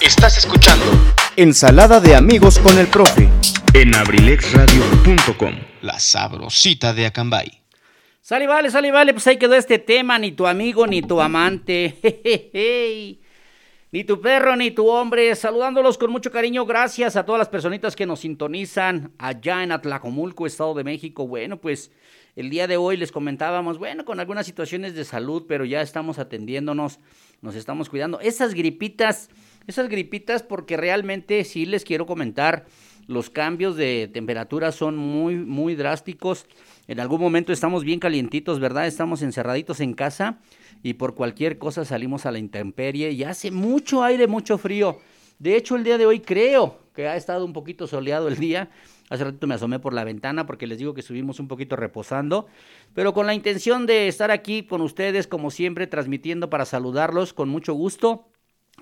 Estás escuchando Ensalada de amigos con el profe. en abrilexradio.com. La sabrosita de Acambay. Sale, vale, sale, vale, pues ahí quedó este tema, ni tu amigo, ni tu amante, jejeje. ni tu perro, ni tu hombre, saludándolos con mucho cariño, gracias a todas las personitas que nos sintonizan allá en Atlacomulco, Estado de México. Bueno, pues el día de hoy les comentábamos, bueno, con algunas situaciones de salud, pero ya estamos atendiéndonos, nos estamos cuidando. Esas gripitas, esas gripitas, porque realmente sí les quiero comentar, los cambios de temperatura son muy, muy drásticos. En algún momento estamos bien calientitos, ¿verdad? Estamos encerraditos en casa y por cualquier cosa salimos a la intemperie y hace mucho aire, mucho frío. De hecho, el día de hoy creo que ha estado un poquito soleado el día. Hace ratito me asomé por la ventana porque les digo que estuvimos un poquito reposando, pero con la intención de estar aquí con ustedes, como siempre, transmitiendo para saludarlos con mucho gusto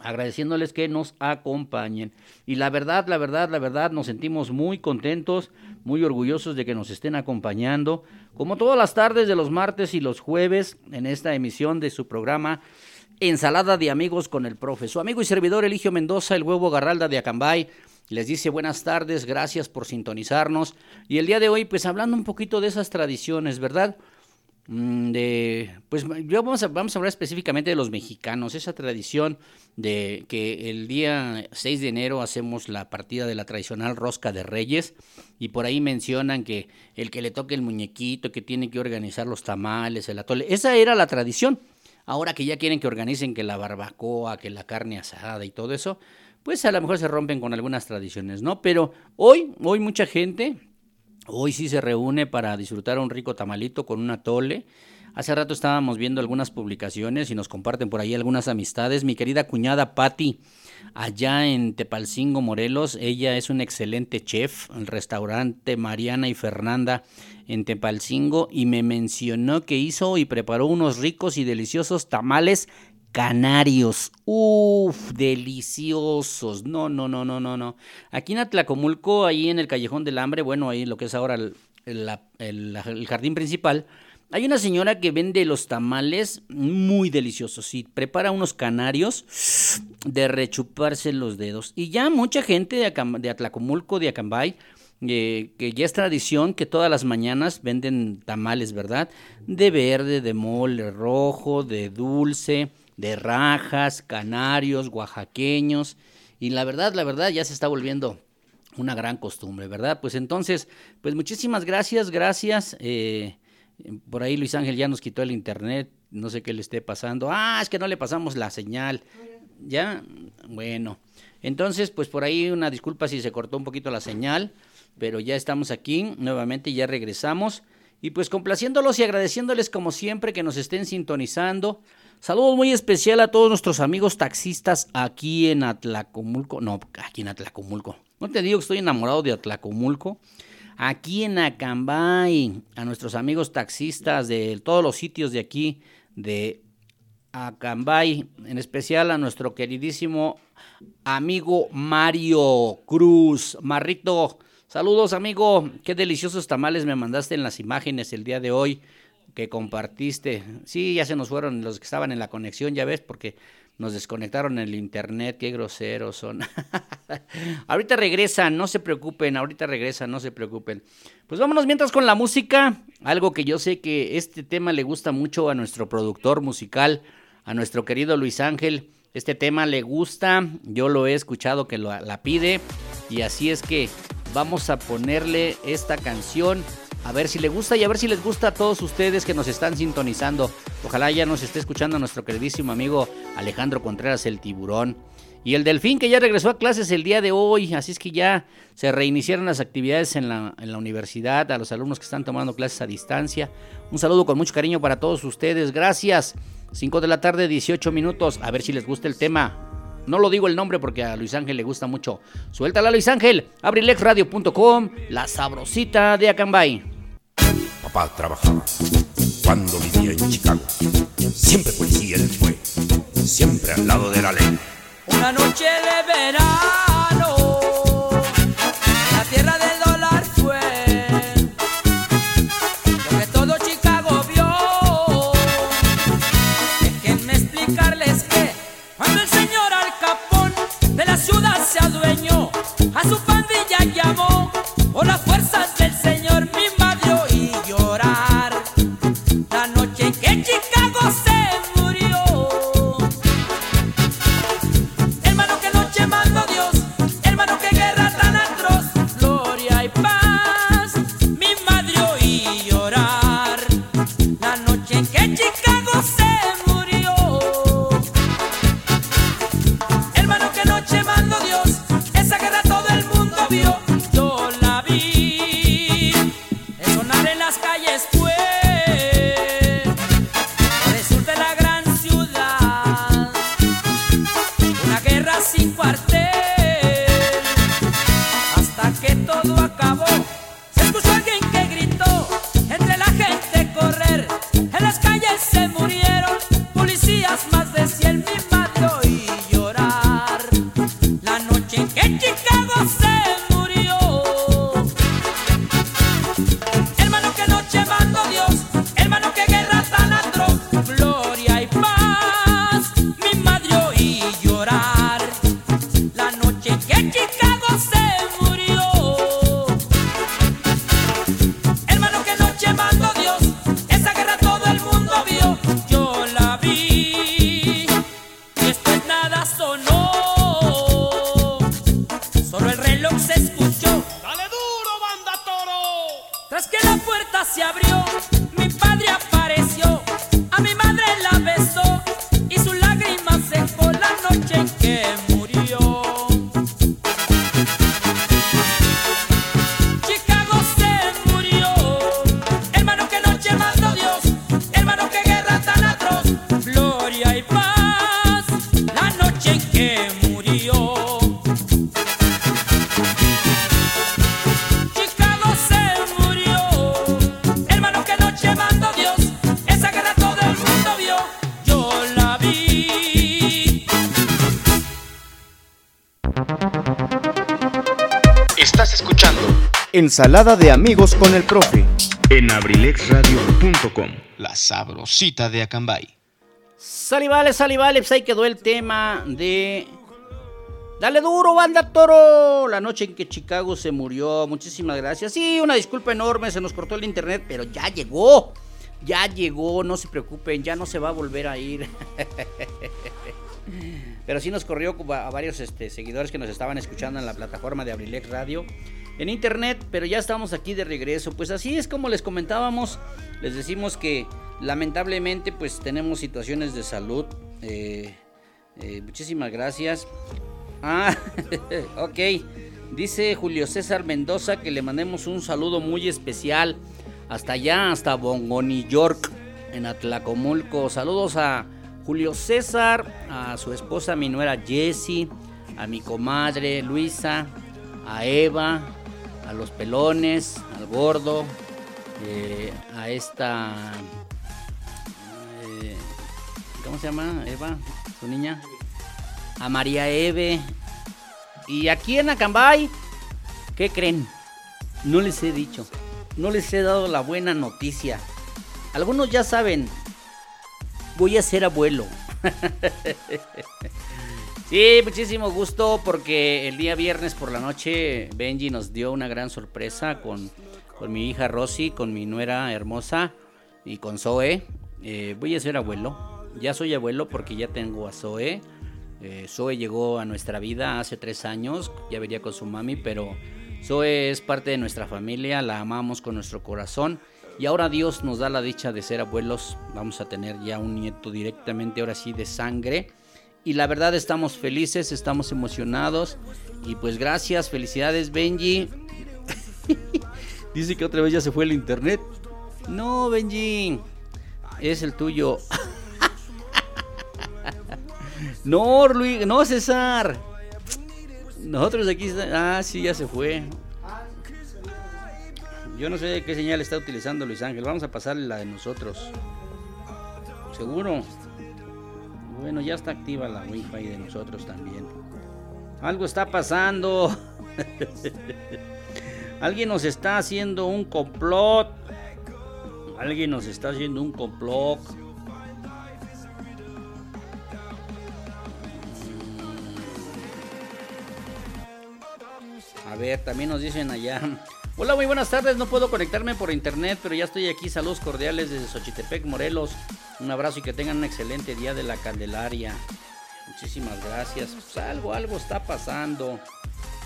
agradeciéndoles que nos acompañen. Y la verdad, la verdad, la verdad, nos sentimos muy contentos, muy orgullosos de que nos estén acompañando, como todas las tardes de los martes y los jueves, en esta emisión de su programa Ensalada de Amigos con el Profe. Su amigo y servidor Eligio Mendoza, el huevo Garralda de Acambay, les dice buenas tardes, gracias por sintonizarnos. Y el día de hoy, pues hablando un poquito de esas tradiciones, ¿verdad? Mm, de pues yo vamos a, vamos a hablar específicamente de los mexicanos, esa tradición de que el día 6 de enero hacemos la partida de la tradicional rosca de reyes y por ahí mencionan que el que le toque el muñequito, que tiene que organizar los tamales, el atole, esa era la tradición. Ahora que ya quieren que organicen que la barbacoa, que la carne asada y todo eso, pues a lo mejor se rompen con algunas tradiciones, ¿no? Pero hoy, hoy mucha gente Hoy sí se reúne para disfrutar un rico tamalito con un atole. Hace rato estábamos viendo algunas publicaciones y nos comparten por ahí algunas amistades. Mi querida cuñada Patti, allá en Tepalcingo, Morelos, ella es un excelente chef, el restaurante Mariana y Fernanda en Tepalcingo, y me mencionó que hizo y preparó unos ricos y deliciosos tamales canarios. Uf, deliciosos. No, no, no, no, no, no. Aquí en Atlacomulco, ahí en el Callejón del Hambre, bueno, ahí lo que es ahora el, jardín principal, hay una señora que vende los tamales muy deliciosos y prepara unos canarios de rechuparse los dedos. Y ya mucha gente de Atlacomulco, de Acambay, eh, que ya es tradición que todas las mañanas venden tamales, ¿verdad? De verde, de mole rojo, de dulce, de rajas, canarios, oaxaqueños. Y la verdad, la verdad, ya se está volviendo una gran costumbre, ¿verdad? Pues entonces, pues muchísimas gracias, gracias. Eh, por ahí Luis Ángel ya nos quitó el internet, no sé qué le esté pasando. Ah, es que no le pasamos la señal. Ya, bueno. Entonces, pues por ahí una disculpa si se cortó un poquito la señal, pero ya estamos aquí nuevamente, ya regresamos. Y pues complaciéndolos y agradeciéndoles como siempre que nos estén sintonizando. Saludos muy especial a todos nuestros amigos taxistas aquí en Atlacomulco. No, aquí en Atlacomulco. No te digo que estoy enamorado de Atlacomulco aquí en Acambay, a nuestros amigos taxistas de todos los sitios de aquí, de Acambay, en especial a nuestro queridísimo amigo Mario Cruz. Marrito, saludos amigo, qué deliciosos tamales me mandaste en las imágenes el día de hoy que compartiste. Sí, ya se nos fueron los que estaban en la conexión, ya ves, porque nos desconectaron el internet, qué groseros son. ahorita regresan, no se preocupen, ahorita regresan, no se preocupen. Pues vámonos mientras con la música, algo que yo sé que este tema le gusta mucho a nuestro productor musical, a nuestro querido Luis Ángel. Este tema le gusta, yo lo he escuchado que lo, la pide y así es que vamos a ponerle esta canción a ver si le gusta y a ver si les gusta a todos ustedes que nos están sintonizando. Ojalá ya nos esté escuchando nuestro queridísimo amigo Alejandro Contreras el tiburón. Y el delfín que ya regresó a clases el día de hoy, así es que ya se reiniciaron las actividades en la, universidad, a los alumnos que están tomando clases a distancia. Un saludo con mucho cariño para todos ustedes, gracias. 5 de la tarde, 18 minutos, a ver si les gusta el tema. No lo digo el nombre porque a Luis Ángel le gusta mucho. Suéltala Luis Ángel, abrilexradio.com, la sabrosita de Acambay papá trabajaba cuando vivía en Chicago. Siempre policía él fue, siempre al lado de la ley. Una noche de verano, la tierra del dólar fue lo que todo Chicago vio. Déjenme explicarles que cuando el señor Al Capón de la ciudad se adueñó, a su pandilla llamó por las fuerzas de Ensalada de amigos con el profe. en abrilexradio.com. La sabrosita de Acambay. Salivales, salivales, pues ahí quedó el tema de... Dale duro, banda toro. La noche en que Chicago se murió. Muchísimas gracias. Sí, una disculpa enorme, se nos cortó el internet, pero ya llegó. Ya llegó, no se preocupen, ya no se va a volver a ir. Pero sí nos corrió a varios este, seguidores que nos estaban escuchando en la plataforma de Abrilex Radio en internet, pero ya estamos aquí de regreso. Pues así es como les comentábamos, les decimos que lamentablemente pues tenemos situaciones de salud. Eh, eh, muchísimas gracias. Ah, ok. Dice Julio César Mendoza que le mandemos un saludo muy especial hasta allá, hasta Bongo, New York, en Atlacomulco. Saludos a Julio César, a su esposa, mi nuera Jessie, a mi comadre Luisa, a Eva, a los pelones, al gordo, eh, a esta... eh, ¿Cómo se llama? Eva, su niña. A María Eve. Y aquí en Acambay, ¿qué creen? No les he dicho, no les he dado la buena noticia. Algunos ya saben, voy a ser abuelo. sí, muchísimo gusto porque el día viernes por la noche Benji nos dio una gran sorpresa con, con mi hija Rosy, con mi nuera hermosa y con Zoe. Eh, voy a ser abuelo. Ya soy abuelo porque ya tengo a Zoe. Eh, Zoe llegó a nuestra vida hace tres años, ya venía con su mami, pero Zoe es parte de nuestra familia, la amamos con nuestro corazón. Y ahora Dios nos da la dicha de ser abuelos. Vamos a tener ya un nieto directamente, ahora sí, de sangre. Y la verdad estamos felices, estamos emocionados. Y pues gracias, felicidades Benji. Dice que otra vez ya se fue el internet. No, Benji. Es el tuyo. no, Luis, no, César. Nosotros aquí... Ah, sí, ya se fue. Yo no sé qué señal está utilizando Luis Ángel. Vamos a pasarle la de nosotros. ¿Seguro? Bueno, ya está activa la wifi de nosotros también. Algo está pasando. Alguien nos está haciendo un complot. Alguien nos está haciendo un complot. A ver, también nos dicen allá. Hola, muy buenas tardes. No puedo conectarme por internet, pero ya estoy aquí. Saludos cordiales desde Xochitepec, Morelos. Un abrazo y que tengan un excelente día de la Candelaria. Muchísimas gracias. Pues algo, algo está pasando.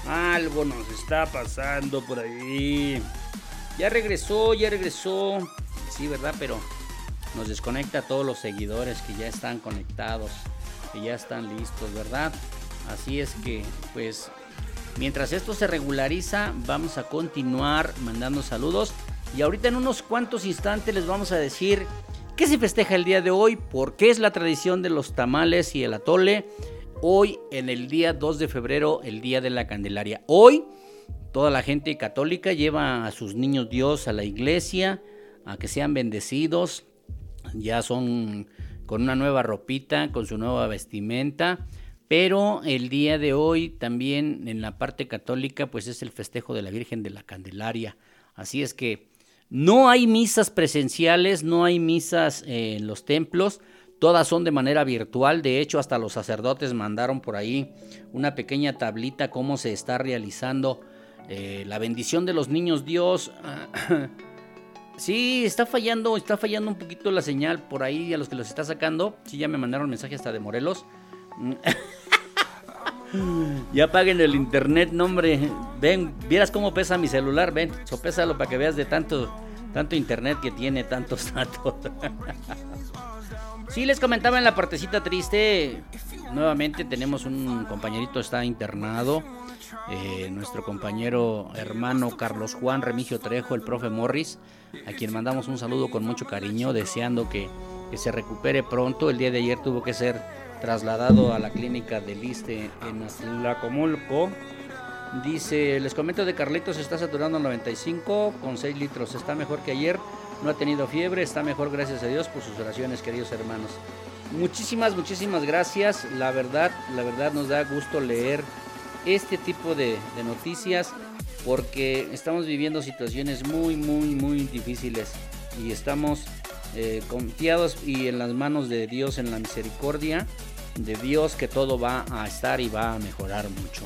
Algo nos está pasando por ahí. Ya regresó, ya regresó. Sí, ¿verdad? Pero nos desconecta a todos los seguidores que ya están conectados, que ya están listos, ¿verdad? Así es que, pues, mientras esto se regulariza, vamos a continuar mandando saludos. Y ahorita en unos cuantos instantes les vamos a decir qué se festeja el día de hoy, por qué es la tradición de los tamales y el atole. Hoy, en el día 2 de febrero, el día de la Candelaria. Hoy, toda la gente católica lleva a sus niños Dios a la iglesia, a que sean bendecidos. Ya son con una nueva ropita, con su nueva vestimenta. Pero el día de hoy también en la parte católica pues es el festejo de la Virgen de la Candelaria. Así es que no hay misas presenciales, no hay misas eh, en los templos, todas son de manera virtual. De hecho, hasta los sacerdotes mandaron por ahí una pequeña tablita cómo se está realizando eh, la bendición de los niños Dios. Sí, está fallando, está fallando un poquito la señal por ahí a los que los está sacando. Sí, ya me mandaron mensaje hasta de Morelos. ya paguen el internet, no hombre. Ven, vieras cómo pesa mi celular, ven, sopésalo para que veas de tanto, tanto internet que tiene, tantos datos. sí, les comentaba en la partecita triste. Nuevamente tenemos un compañerito, está internado. Eh, nuestro compañero hermano Carlos Juan Remigio Trejo, el profe Morris, a quien mandamos un saludo con mucho cariño, deseando que, que se recupere pronto. El día de ayer tuvo que ser trasladado a la clínica del Liste en Atlacomulco. Dice, les comento de Carlitos, está saturando al 95 con 6 litros, está mejor que ayer, no ha tenido fiebre, está mejor gracias a Dios por sus oraciones, queridos hermanos. Muchísimas, muchísimas gracias, la verdad, la verdad nos da gusto leer este tipo de noticias porque estamos viviendo situaciones muy, muy, muy difíciles y estamos eh, confiados y en las manos de Dios, en la misericordia de Dios, que todo va a estar y va a mejorar mucho.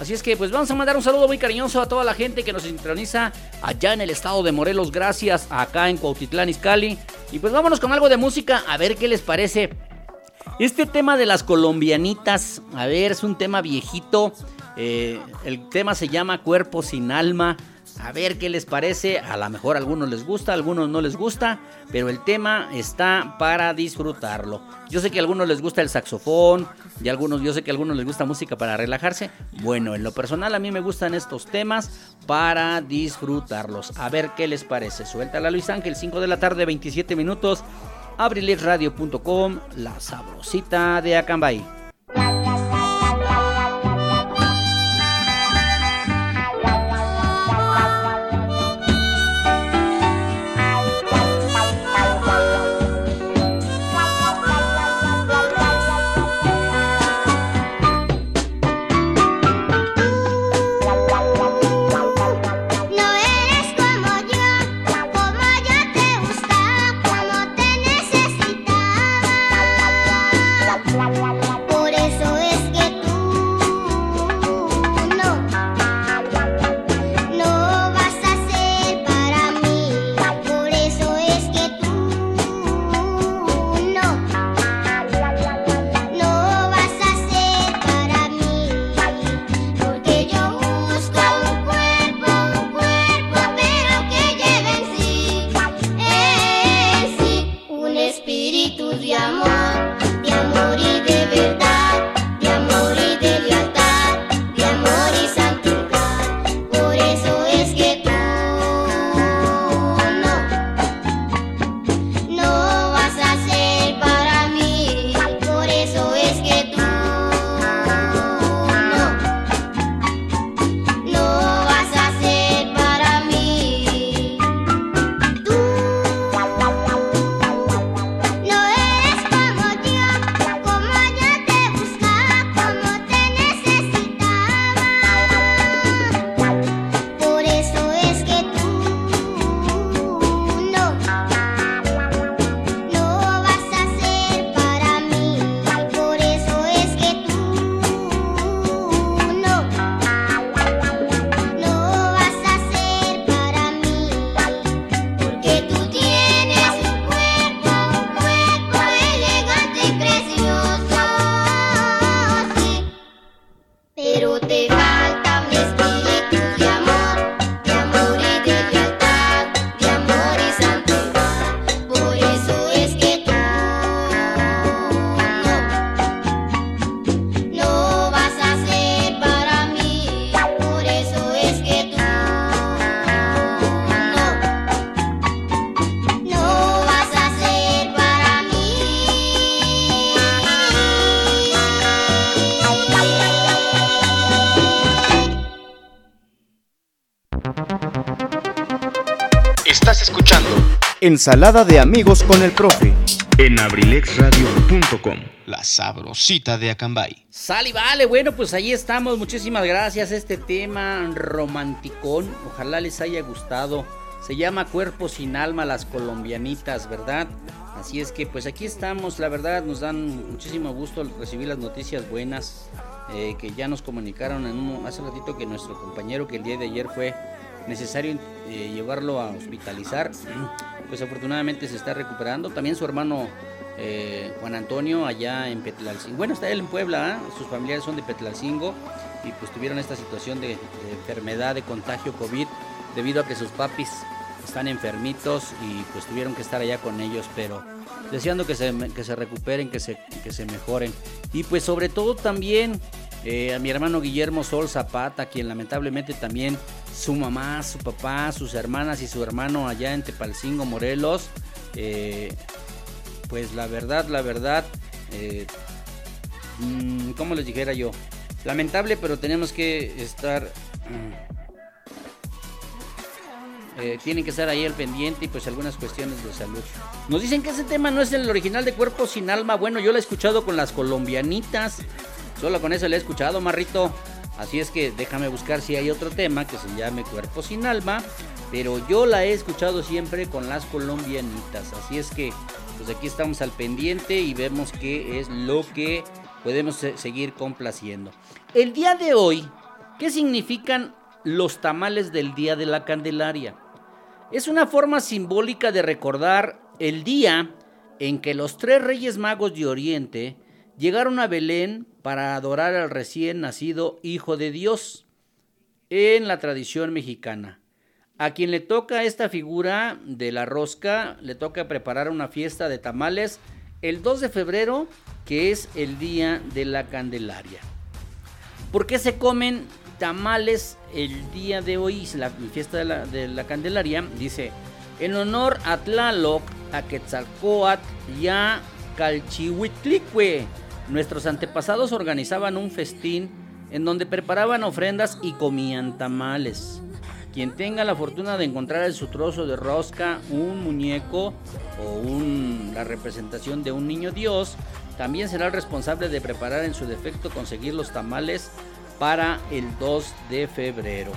Así es que pues vamos a mandar un saludo muy cariñoso a toda la gente que nos sintoniza allá en el estado de Morelos, gracias, acá en Cuautitlán, Izcalli. Y pues vámonos con algo de música, a ver qué les parece. Este tema de las colombianitas, a ver, es un tema viejito. Eh, el tema se llama Cuerpo sin alma. A ver qué les parece. A lo mejor a algunos les gusta, a algunos no les gusta. Pero el tema está para disfrutarlo. Yo sé que a algunos les gusta el saxofón. Y a algunos, yo sé que a algunos les gusta música para relajarse. Bueno, en lo personal a mí me gustan estos temas para disfrutarlos. A ver qué les parece. Suéltala Luis Ángel, 5 de la tarde, 27 minutos. Abrilesradio.com, la sabrosita de Acambay. Ensalada de amigos con el profe. en abrilexradio.com. La sabrosita de Acambay. Sal y vale, bueno, pues ahí estamos. Muchísimas gracias. Este tema romanticón. Ojalá les haya gustado. Se llama Cuerpo sin alma, las colombianitas, ¿verdad? Así es que pues aquí estamos. La verdad nos dan muchísimo gusto recibir las noticias buenas eh, que ya nos comunicaron en un, hace ratito que nuestro compañero que el día de ayer fue necesario eh, llevarlo a hospitalizar. Pues afortunadamente se está recuperando. También su hermano eh, Juan Antonio allá en Petlalcingo. Bueno, está él en Puebla, ¿ah? sus familiares son de Petlalcingo y pues tuvieron esta situación de, enfermedad, de contagio COVID debido a que sus papis están enfermitos y pues tuvieron que estar allá con ellos, pero deseando que se, que se recuperen, que se, que se mejoren. Y pues sobre todo también eh, a mi hermano Guillermo Sol Zapata, quien lamentablemente también su mamá, su papá, sus hermanas y su hermano allá en Tepalcingo, Morelos, eh, pues la verdad, la verdad, eh, mm, ¿cómo les dijera yo? Lamentable, pero tenemos que estar... eh, tienen que estar ahí al pendiente y pues algunas cuestiones de salud. Nos dicen que ese tema no es el original de Cuerpo sin Alma. Bueno, yo lo he escuchado con las colombianitas. Solo con eso lo he escuchado, Marrito. Así es que déjame buscar si hay otro tema que se llame Cuerpo sin Alma. Pero yo la he escuchado siempre con las colombianitas. Así es que pues aquí estamos al pendiente y vemos qué es lo que podemos se- seguir complaciendo. El día de hoy, ¿qué significan los tamales del Día de la Candelaria? Es una forma simbólica de recordar el día en que los tres reyes magos de Oriente llegaron a Belén para adorar al recién nacido Hijo de Dios en la tradición mexicana. A quien le toca esta figura de la rosca, le toca preparar una fiesta de tamales el 2 de febrero, que es el día de la Candelaria. ¿Por qué se comen tamales el día de hoy, la fiesta de la, de la Candelaria? Dice, en honor a Tlaloc, a Quetzalcoatl y a Calchihuitlicue. Nuestros antepasados organizaban un festín en donde preparaban ofrendas y comían tamales. Quien tenga la fortuna de encontrar en su trozo de rosca un muñeco o un- la representación de un niño Dios, también será el responsable de preparar en su defecto conseguir los tamales para el 2 de febrero.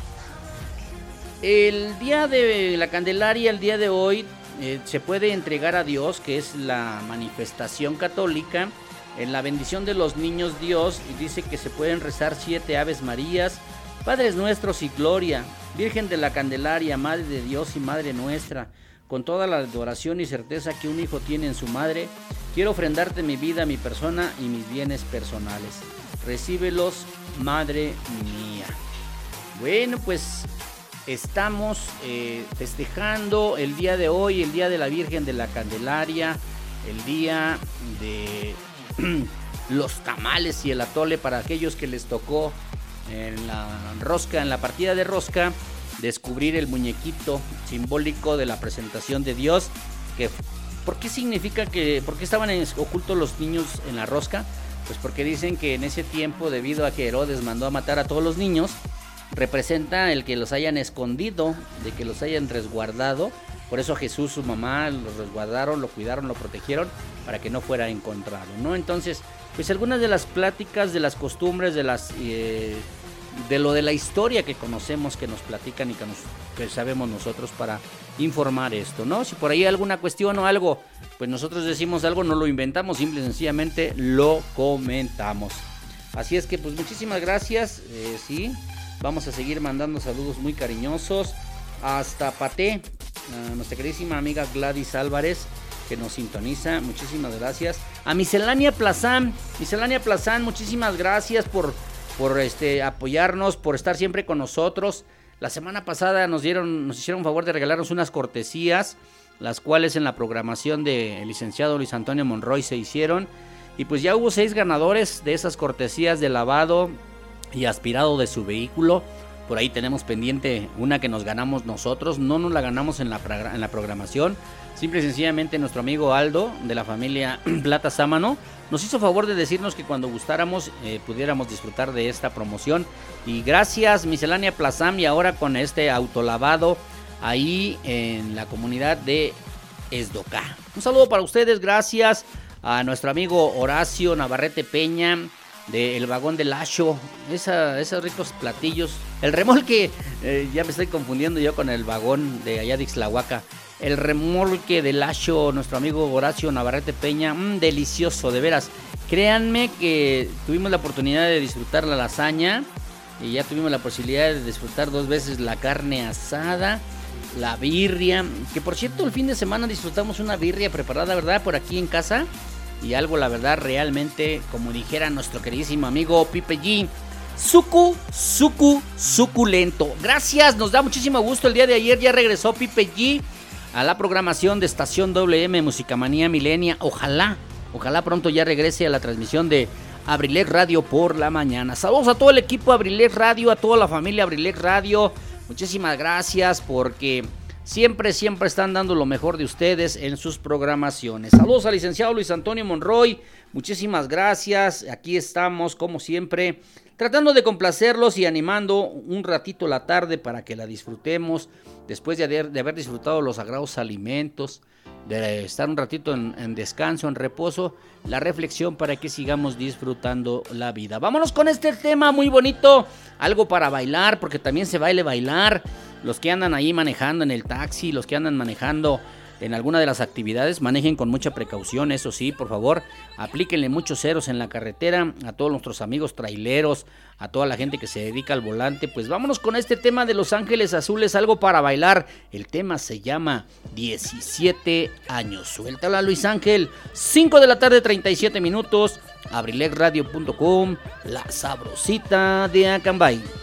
El día de la Candelaria, el día de hoy, eh, se puede entregar a Dios, que es la manifestación católica, en la bendición de los niños Dios, dice que se pueden rezar siete Aves Marías, Padres nuestros y Gloria, Virgen de la Candelaria, Madre de Dios y Madre nuestra, con toda la adoración y certeza que un hijo tiene en su madre, quiero ofrendarte mi vida, mi persona y mis bienes personales. Recíbelos, Madre mía. Bueno, pues estamos eh, festejando el día de hoy, el día de la Virgen de la Candelaria, el día de los tamales y el atole para aquellos que les tocó en la rosca, en la partida de rosca, descubrir el muñequito simbólico de la presentación de Dios. Que, ¿Por qué significa que, por qué estaban ocultos los niños en la rosca? Pues porque dicen que en ese tiempo, debido a que Herodes mandó a matar a todos los niños, representa el que los hayan escondido, de que los hayan resguardado. Por eso Jesús, su mamá, los resguardaron, lo cuidaron, lo protegieron para que no fuera encontrado, ¿no? Entonces, pues algunas de las pláticas, de las costumbres, de las eh, de lo de la historia que conocemos, que nos platican y que, nos, sabemos nosotros para informar esto, ¿no? Si por ahí hay alguna cuestión o algo, pues nosotros decimos algo, no lo inventamos, simple y sencillamente lo comentamos. Así es que pues muchísimas gracias, eh, sí, vamos a seguir mandando saludos muy cariñosos hasta Paté, nuestra queridísima amiga Gladys Álvarez que nos sintoniza, muchísimas gracias. A Miscelánea Plazán, Miscelánea Plazán, muchísimas gracias por, por este, apoyarnos, por estar siempre con nosotros. La semana pasada nos dieron, nos hicieron favor de regalarnos unas cortesías, las cuales en la programación del licenciado Luis Antonio Monroy se hicieron. Y pues ya hubo seis ganadores de esas cortesías de lavado y aspirado de su vehículo. Por ahí tenemos pendiente una que nos ganamos nosotros. No nos la ganamos en la, en la programación. Simple y sencillamente nuestro amigo Aldo de la familia Plata Sámano nos hizo favor de decirnos que cuando gustáramos eh, pudiéramos disfrutar de esta promoción. Y gracias Miscelánea Plazam y ahora con este autolavado ahí en la comunidad de Esdoca. Un saludo para ustedes, gracias a nuestro amigo Horacio Navarrete Peña del vagón del Lacho, esa, esos ricos platillos. El remolque, eh, ya me estoy confundiendo yo con el vagón de allá de Ixtlahuaca. El remolque del Lacho, nuestro amigo Horacio Navarrete Peña, mm, delicioso, de veras. Créanme que tuvimos la oportunidad de disfrutar la lasaña y ya tuvimos la posibilidad de disfrutar dos veces la carne asada, la birria, que por cierto el fin de semana disfrutamos una birria preparada, ¿verdad? Por aquí en casa y algo, la verdad, realmente, como dijera nuestro queridísimo amigo Pipe G, sucu, sucu, suculento. Gracias, nos da muchísimo gusto. El día de ayer ya regresó Pipe G a la programación de Estación WM Musicamanía Milenia. Ojalá, ojalá pronto ya regrese a la transmisión de Abrilex Radio por la mañana. Saludos a todo el equipo Abrilex Radio, a toda la familia Abrilex Radio. Muchísimas gracias porque Siempre, siempre están dando lo mejor de ustedes en sus programaciones. Saludos al licenciado Luis Antonio Monroy. Muchísimas gracias. Aquí estamos, como siempre, tratando de complacerlos y animando un ratito la tarde para que la disfrutemos después de haber, disfrutado los sagrados alimentos, de estar un ratito en, en descanso, en reposo, la reflexión para que sigamos disfrutando la vida. Vámonos con este tema muy bonito, algo para bailar, porque también se baile bailar. Los que andan ahí manejando en el taxi, los que andan manejando en alguna de las actividades, manejen con mucha precaución, eso sí, por favor, aplíquenle muchos ceros en la carretera a todos nuestros amigos traileros, a toda la gente que se dedica al volante. Pues vámonos con este tema de Los Ángeles Azules, algo para bailar. El tema se llama 17 años. Suéltala Luis Ángel, 5 de la tarde, 37 minutos, abrilegradio.com, la sabrosita de Acambay.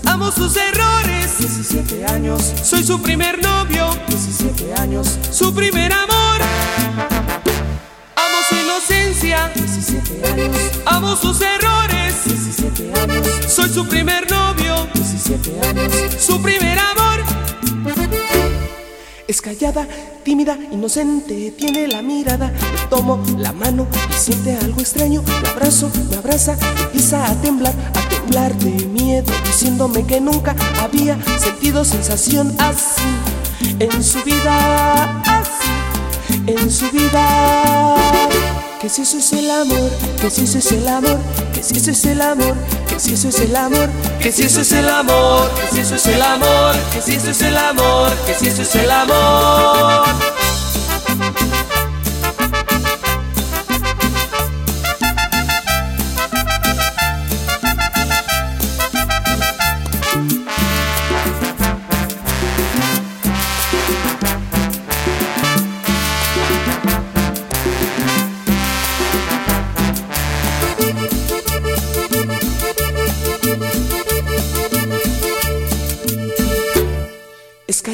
Amo sus errores, 17 años. Soy su primer novio, 17 años. Su primer amor. Amo su inocencia, 17 años. Amo sus errores, 17 años. Soy su primer novio, 17 años. Su primer amor. Es callada, tímida, inocente, tiene la mirada. Le tomo la mano y siente algo extraño. La abrazo, me abraza, empieza a temblar, a temblar de miedo, diciéndome que nunca había sentido sensación así en su vida, así en su vida. Que si eso es el amor, que si eso es el amor, que si eso es el amor, que si eso es el amor, que si eso es el amor, que si eso es el amor, que si eso es el amor, que si eso es el amor.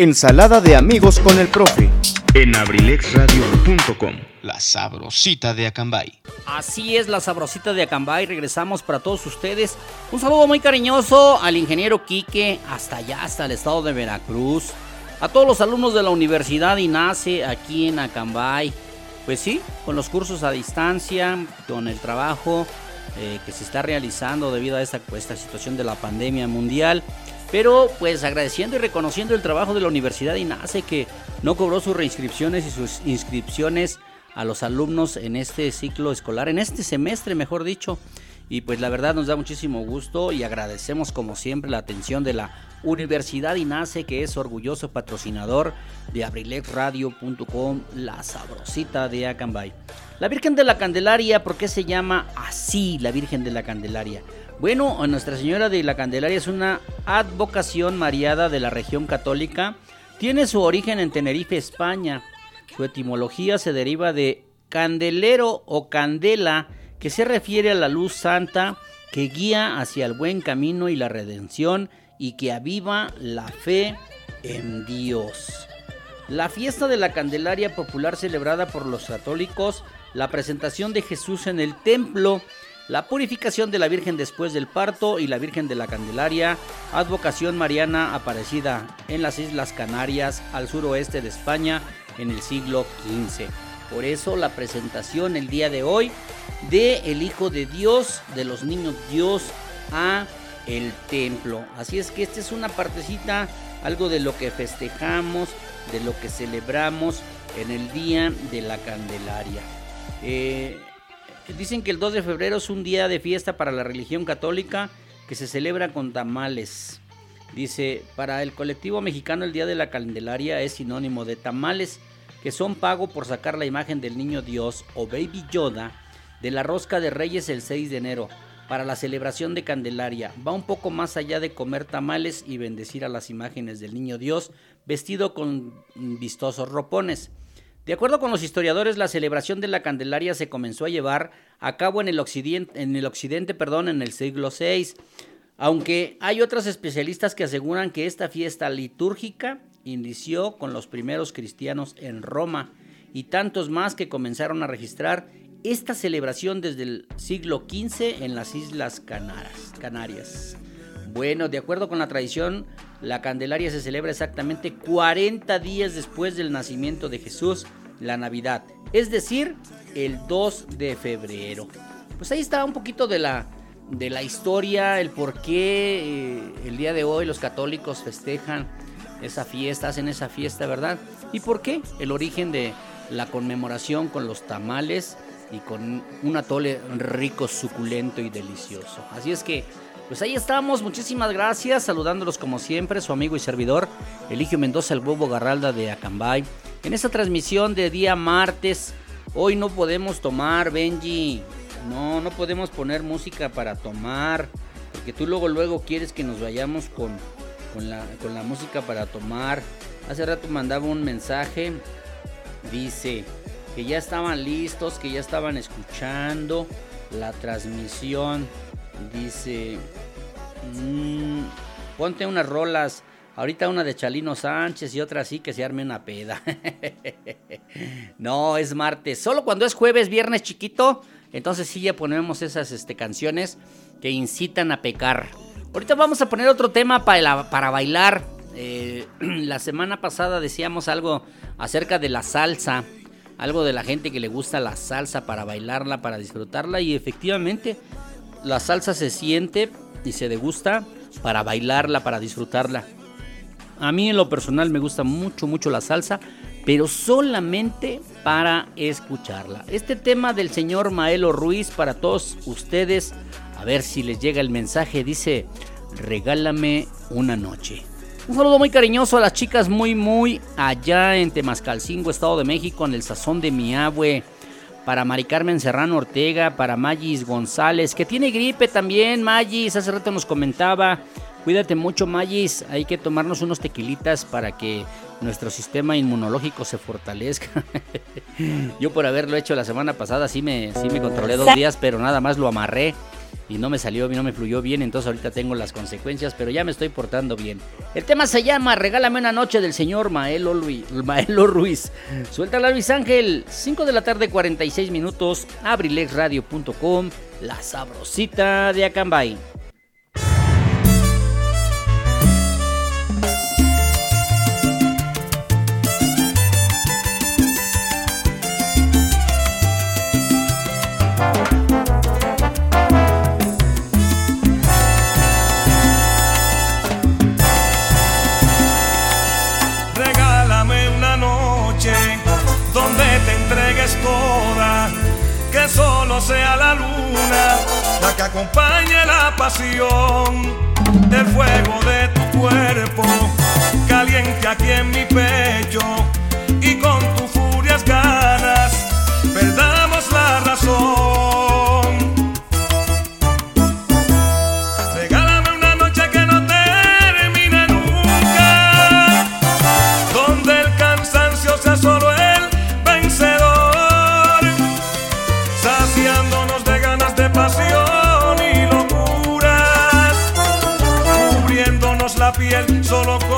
Ensalada de amigos con el profe. en abrilexradio.com. La sabrosita de Acambay. Así es la sabrosita de Acambay. Regresamos para todos ustedes. Un saludo muy cariñoso al ingeniero Quique, hasta allá, hasta el estado de Veracruz. A todos los alumnos de la Universidad INACE aquí en Acambay. Pues sí, con los cursos a distancia, con el trabajo eh, que se está realizando debido a esta, esta situación de la pandemia mundial. Pero pues agradeciendo y reconociendo el trabajo de la Universidad INACE que no cobró sus reinscripciones y sus inscripciones a los alumnos en este ciclo escolar, en este semestre mejor dicho. Y pues la verdad nos da muchísimo gusto y agradecemos como siempre la atención de la Universidad INACE que es orgulloso patrocinador de abrilexradio.com, la sabrosita de Acambay. La Virgen de la Candelaria, ¿por qué se llama así la Virgen de la Candelaria? Bueno, Nuestra Señora de la Candelaria es una advocación mariada de la región católica. Tiene su origen en Tenerife, España. Su etimología se deriva de candelero o candela, que se refiere a la luz santa que guía hacia el buen camino y la redención y que aviva la fe en Dios. La fiesta de la Candelaria popular celebrada por los católicos, la presentación de Jesús en el templo, la purificación de la Virgen después del parto y la Virgen de la Candelaria, advocación mariana aparecida en las Islas Canarias al suroeste de España en el siglo XV. Por eso la presentación el día de hoy de el Hijo de Dios, de los niños Dios a el templo. Así es que esta es una partecita, algo de lo que festejamos, de lo que celebramos en el día de la Candelaria. Eh, dicen que el 2 de febrero es un día de fiesta para la religión católica que se celebra con tamales. Dice, para el colectivo mexicano el Día de la Candelaria es sinónimo de tamales, que son pago por sacar la imagen del niño Dios o Baby Yoda de la rosca de Reyes el 6 de enero para la celebración de Candelaria. Va un poco más allá de comer tamales y bendecir a las imágenes del niño Dios vestido con vistosos ropones. De acuerdo con los historiadores, la celebración de la Candelaria se comenzó a llevar a cabo en el occidente, en el, occidente, perdón, en el siglo VI, aunque hay otros especialistas que aseguran que esta fiesta litúrgica inició con los primeros cristianos en Roma y tantos más que comenzaron a registrar esta celebración desde el siglo XV en las Islas Canarias. Canarias. Bueno, de acuerdo con la tradición, la Candelaria se celebra exactamente 40 días después del nacimiento de Jesús, la Navidad, es decir, el 2 de febrero. Pues ahí está un poquito de la, de la historia, el por qué eh, el día de hoy los católicos festejan esa fiesta, hacen esa fiesta, ¿verdad? ¿Y por qué? El origen de la conmemoración con los tamales y con un atole rico, suculento y delicioso. Así es que, pues ahí estamos. Muchísimas gracias. Saludándolos como siempre, su amigo y servidor, Eligio Mendoza, el Bobo Garralda de Acambay. En esta transmisión de día martes, hoy no podemos tomar, Benji. No, no podemos poner música para tomar. Porque tú luego, luego quieres que nos vayamos con, con, la, con la música para tomar. Hace rato mandaba un mensaje. Dice que ya estaban listos, que ya estaban escuchando la transmisión. Dice, mm, ponte unas rolas. Ahorita una de Chalino Sánchez y otra así que se arme una peda. no, es martes. Solo cuando es jueves, viernes chiquito. Entonces sí ya ponemos esas este, canciones que incitan a pecar. Ahorita vamos a poner otro tema para, para bailar. Eh, la semana pasada decíamos algo acerca de la salsa. Algo de la gente que le gusta la salsa para bailarla, para disfrutarla. Y efectivamente, la salsa se siente y se degusta para bailarla, para disfrutarla. A mí en lo personal me gusta mucho, mucho la salsa, pero solamente para escucharla. Este tema del señor Maelo Ruiz para todos ustedes, a ver si les llega el mensaje, dice, regálame una noche. Un saludo muy cariñoso a las chicas muy muy allá en Temascalcingo, Estado de México, en el sazón de mi abue. Para Mari Carmen Serrano Ortega, para Magis González, que tiene gripe también, Magis, hace rato nos comentaba. Cuídate mucho, Magis. Hay que tomarnos unos tequilitas para que nuestro sistema inmunológico se fortalezca. Yo por haberlo hecho la semana pasada sí me, sí me controlé dos días, pero nada más lo amarré y no me salió, no me fluyó bien, entonces ahorita tengo las consecuencias, pero ya me estoy portando bien. El tema se llama Regálame una noche del señor Maelo, Luis, Maelo Ruiz. Suéltala Luis Ángel, 5 de la tarde 46 minutos, abrilexradio.com, la sabrosita de Acambay. sea la luna la que acompañe la pasión. El fuego de tu cuerpo caliente aquí en mi pecho solo con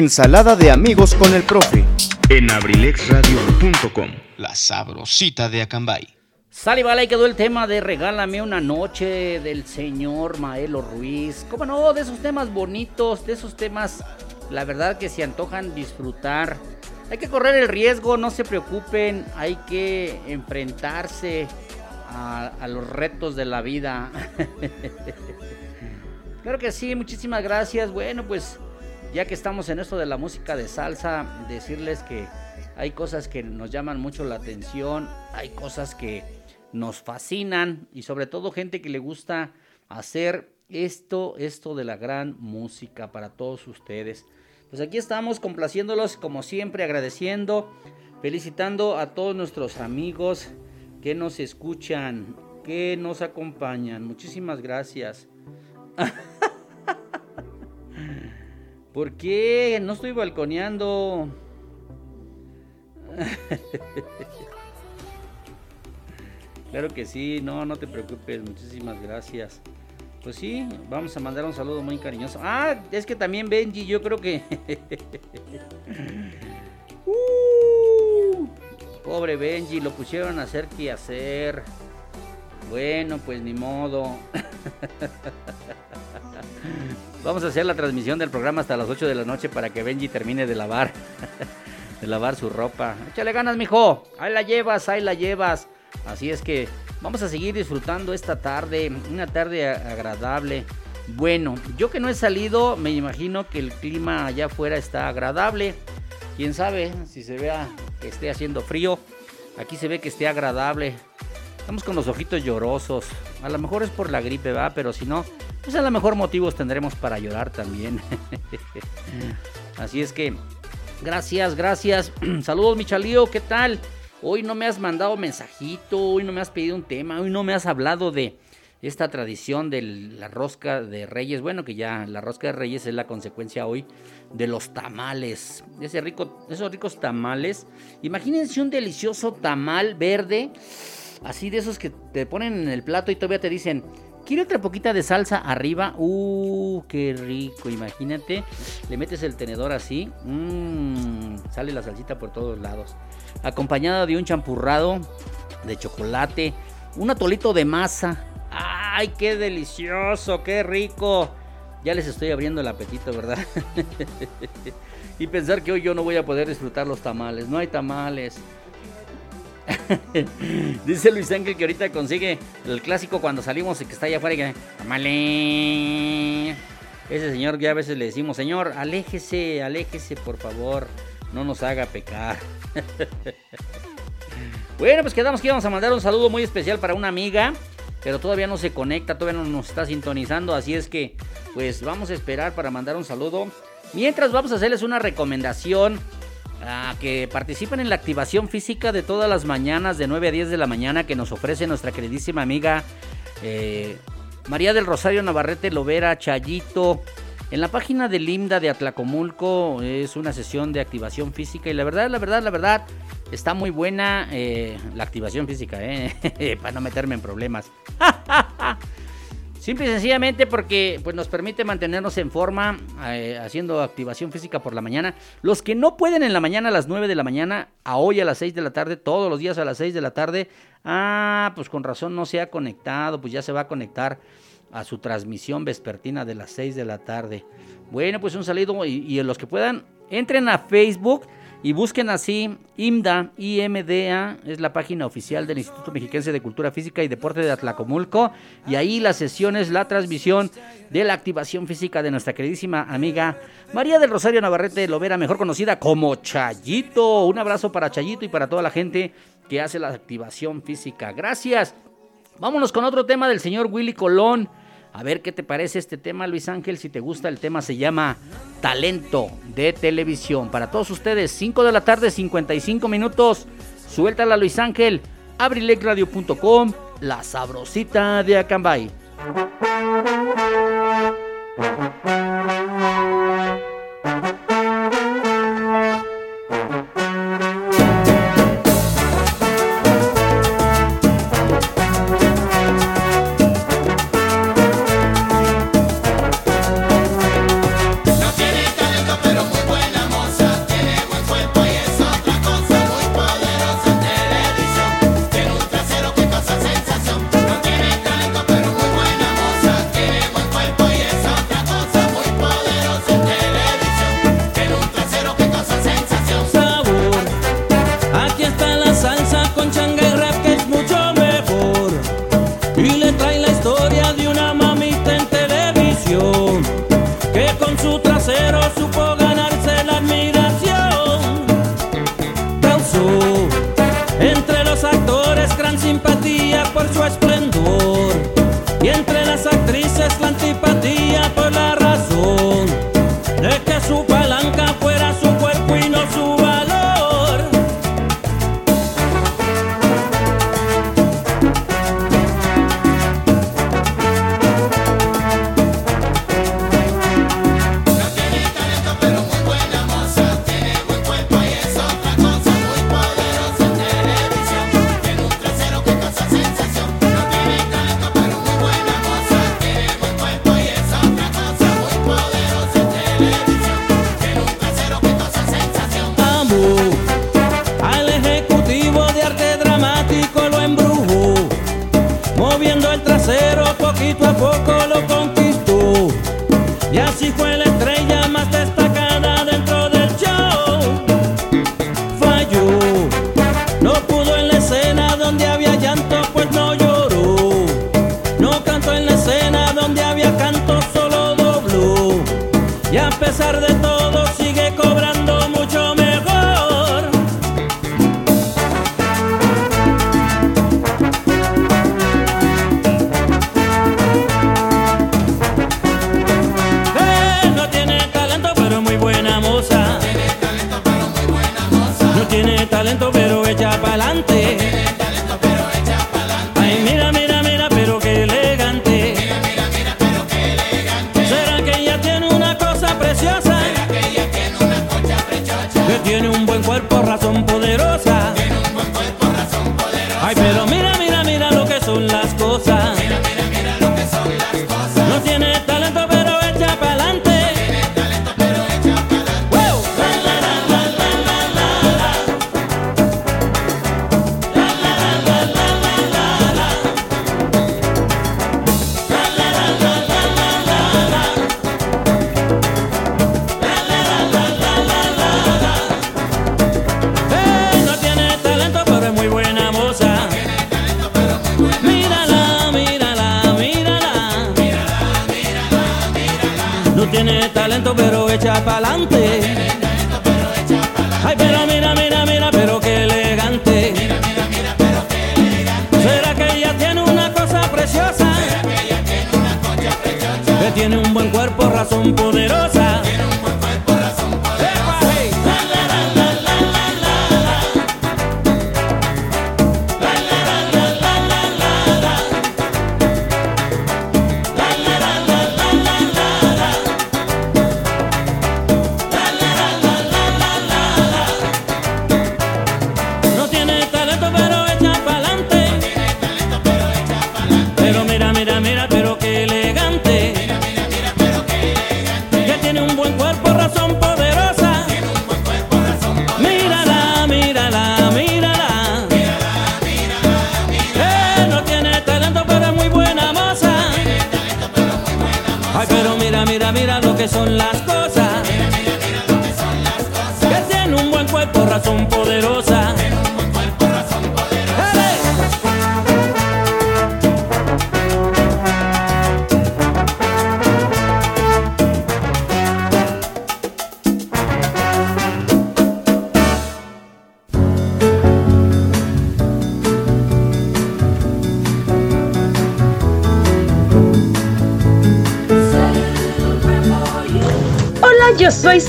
Ensalada de amigos con el profe. en abrilexradio.com. La sabrosita de Acambay. Sale, vale, ahí quedó el tema de Regálame una noche del señor Maelo Ruiz. ¿Cómo no? De esos temas bonitos, de esos temas, la verdad que se antojan disfrutar. Hay que correr el riesgo, no se preocupen, hay que enfrentarse a, a los retos de la vida. claro que sí, muchísimas gracias. Bueno, pues ya que estamos en esto de la música de salsa, decirles que hay cosas que nos llaman mucho la atención, hay cosas que nos fascinan y sobre todo gente que le gusta hacer esto, esto de la gran música para todos ustedes. Pues aquí estamos complaciéndolos como siempre, agradeciendo, felicitando a todos nuestros amigos que nos escuchan, que nos acompañan. Muchísimas gracias. ¿Por qué? No estoy balconeando. Claro que sí, no, no te preocupes, muchísimas gracias. Pues sí, vamos a mandar un saludo muy cariñoso. Ah, es que también Benji, yo creo que... Uh, pobre Benji, lo pusieron a hacer que hacer. Bueno, pues ni modo. Vamos a hacer la transmisión del programa hasta las 8 de la noche para que Benji termine de lavar. de lavar su ropa. Échale ganas, mijo. Ahí la llevas, ahí la llevas. Así es que vamos a seguir disfrutando esta tarde, una tarde agradable. Bueno, yo que no he salido, me imagino que el clima allá afuera está agradable. Quién sabe si se vea que esté haciendo frío. Aquí se ve que esté agradable. Estamos con los ojitos llorosos. A lo mejor es por la gripe, va, pero si no, pues a lo mejor motivos tendremos para llorar también. Así es que, gracias, gracias. Saludos, Michalío, ¿qué tal? Hoy no me has mandado mensajito, hoy no me has pedido un tema, hoy no me has hablado de esta tradición de la rosca de reyes. Bueno, que ya la rosca de reyes es la consecuencia hoy de los tamales. Ese rico, esos ricos tamales. Imagínense un delicioso tamal verde, así de esos que te ponen en el plato y todavía te dicen, ¿quiere otra poquita de salsa arriba? Uh, qué rico, imagínate. Le metes el tenedor así, mmm, sale la salsita por todos lados. Acompañada de un champurrado de chocolate, un atolito de masa. ¡Ay, qué delicioso, qué rico! Ya les estoy abriendo el apetito, ¿verdad? y pensar que hoy yo no voy a poder disfrutar los tamales. No hay tamales. Dice Luis Ángel que ahorita consigue el clásico cuando salimos y que está allá afuera y que tamales. Ese señor ya a veces le decimos, señor, aléjese, aléjese, por favor. No nos haga pecar. bueno, pues quedamos que íbamos a mandar un saludo muy especial para una amiga. Pero todavía no se conecta, todavía no nos está sintonizando. Así es que, pues vamos a esperar para mandar un saludo. Mientras vamos a hacerles una recomendación que participen en la activación física de todas las mañanas de 9 a 10 de la mañana que nos ofrece nuestra queridísima amiga eh, María del Rosario Navarrete Lovera Chayito. En la página del IMDA de Atlacomulco es una sesión de activación física y la verdad, la verdad, la verdad, está muy buena eh, la activación física, eh, para no meterme en problemas. Simple y sencillamente porque pues, nos permite mantenernos en forma eh, haciendo activación física por la mañana. Los que no pueden en la mañana a las 9 de la mañana, a hoy a las 6 de la tarde, todos los días a las 6 de la tarde, ah, pues con razón no se ha conectado, pues ya se va a conectar a su transmisión vespertina de las 6 de la tarde. Bueno, pues un saludo y, y los que puedan, entren a Facebook y busquen así IMDA, IMDA, es la página oficial del Instituto Mexiquense de Cultura Física y Deporte de Atlacomulco. Y ahí las sesiones, la transmisión de la activación física de nuestra queridísima amiga María del Rosario Navarrete Lovera, mejor conocida como Chayito. Un abrazo para Chayito y para toda la gente que hace la activación física. Gracias. Vámonos con otro tema del señor Willy Colón. A ver qué te parece este tema, Luis Ángel. Si te gusta el tema, se llama Talento de Televisión. Para todos ustedes, 5 de la tarde, 55 minutos. Suéltala, Luis Ángel. Abrilecradio.com, la sabrosita de Acambay. por su esplendor. Y entre las actrices la poquito a poco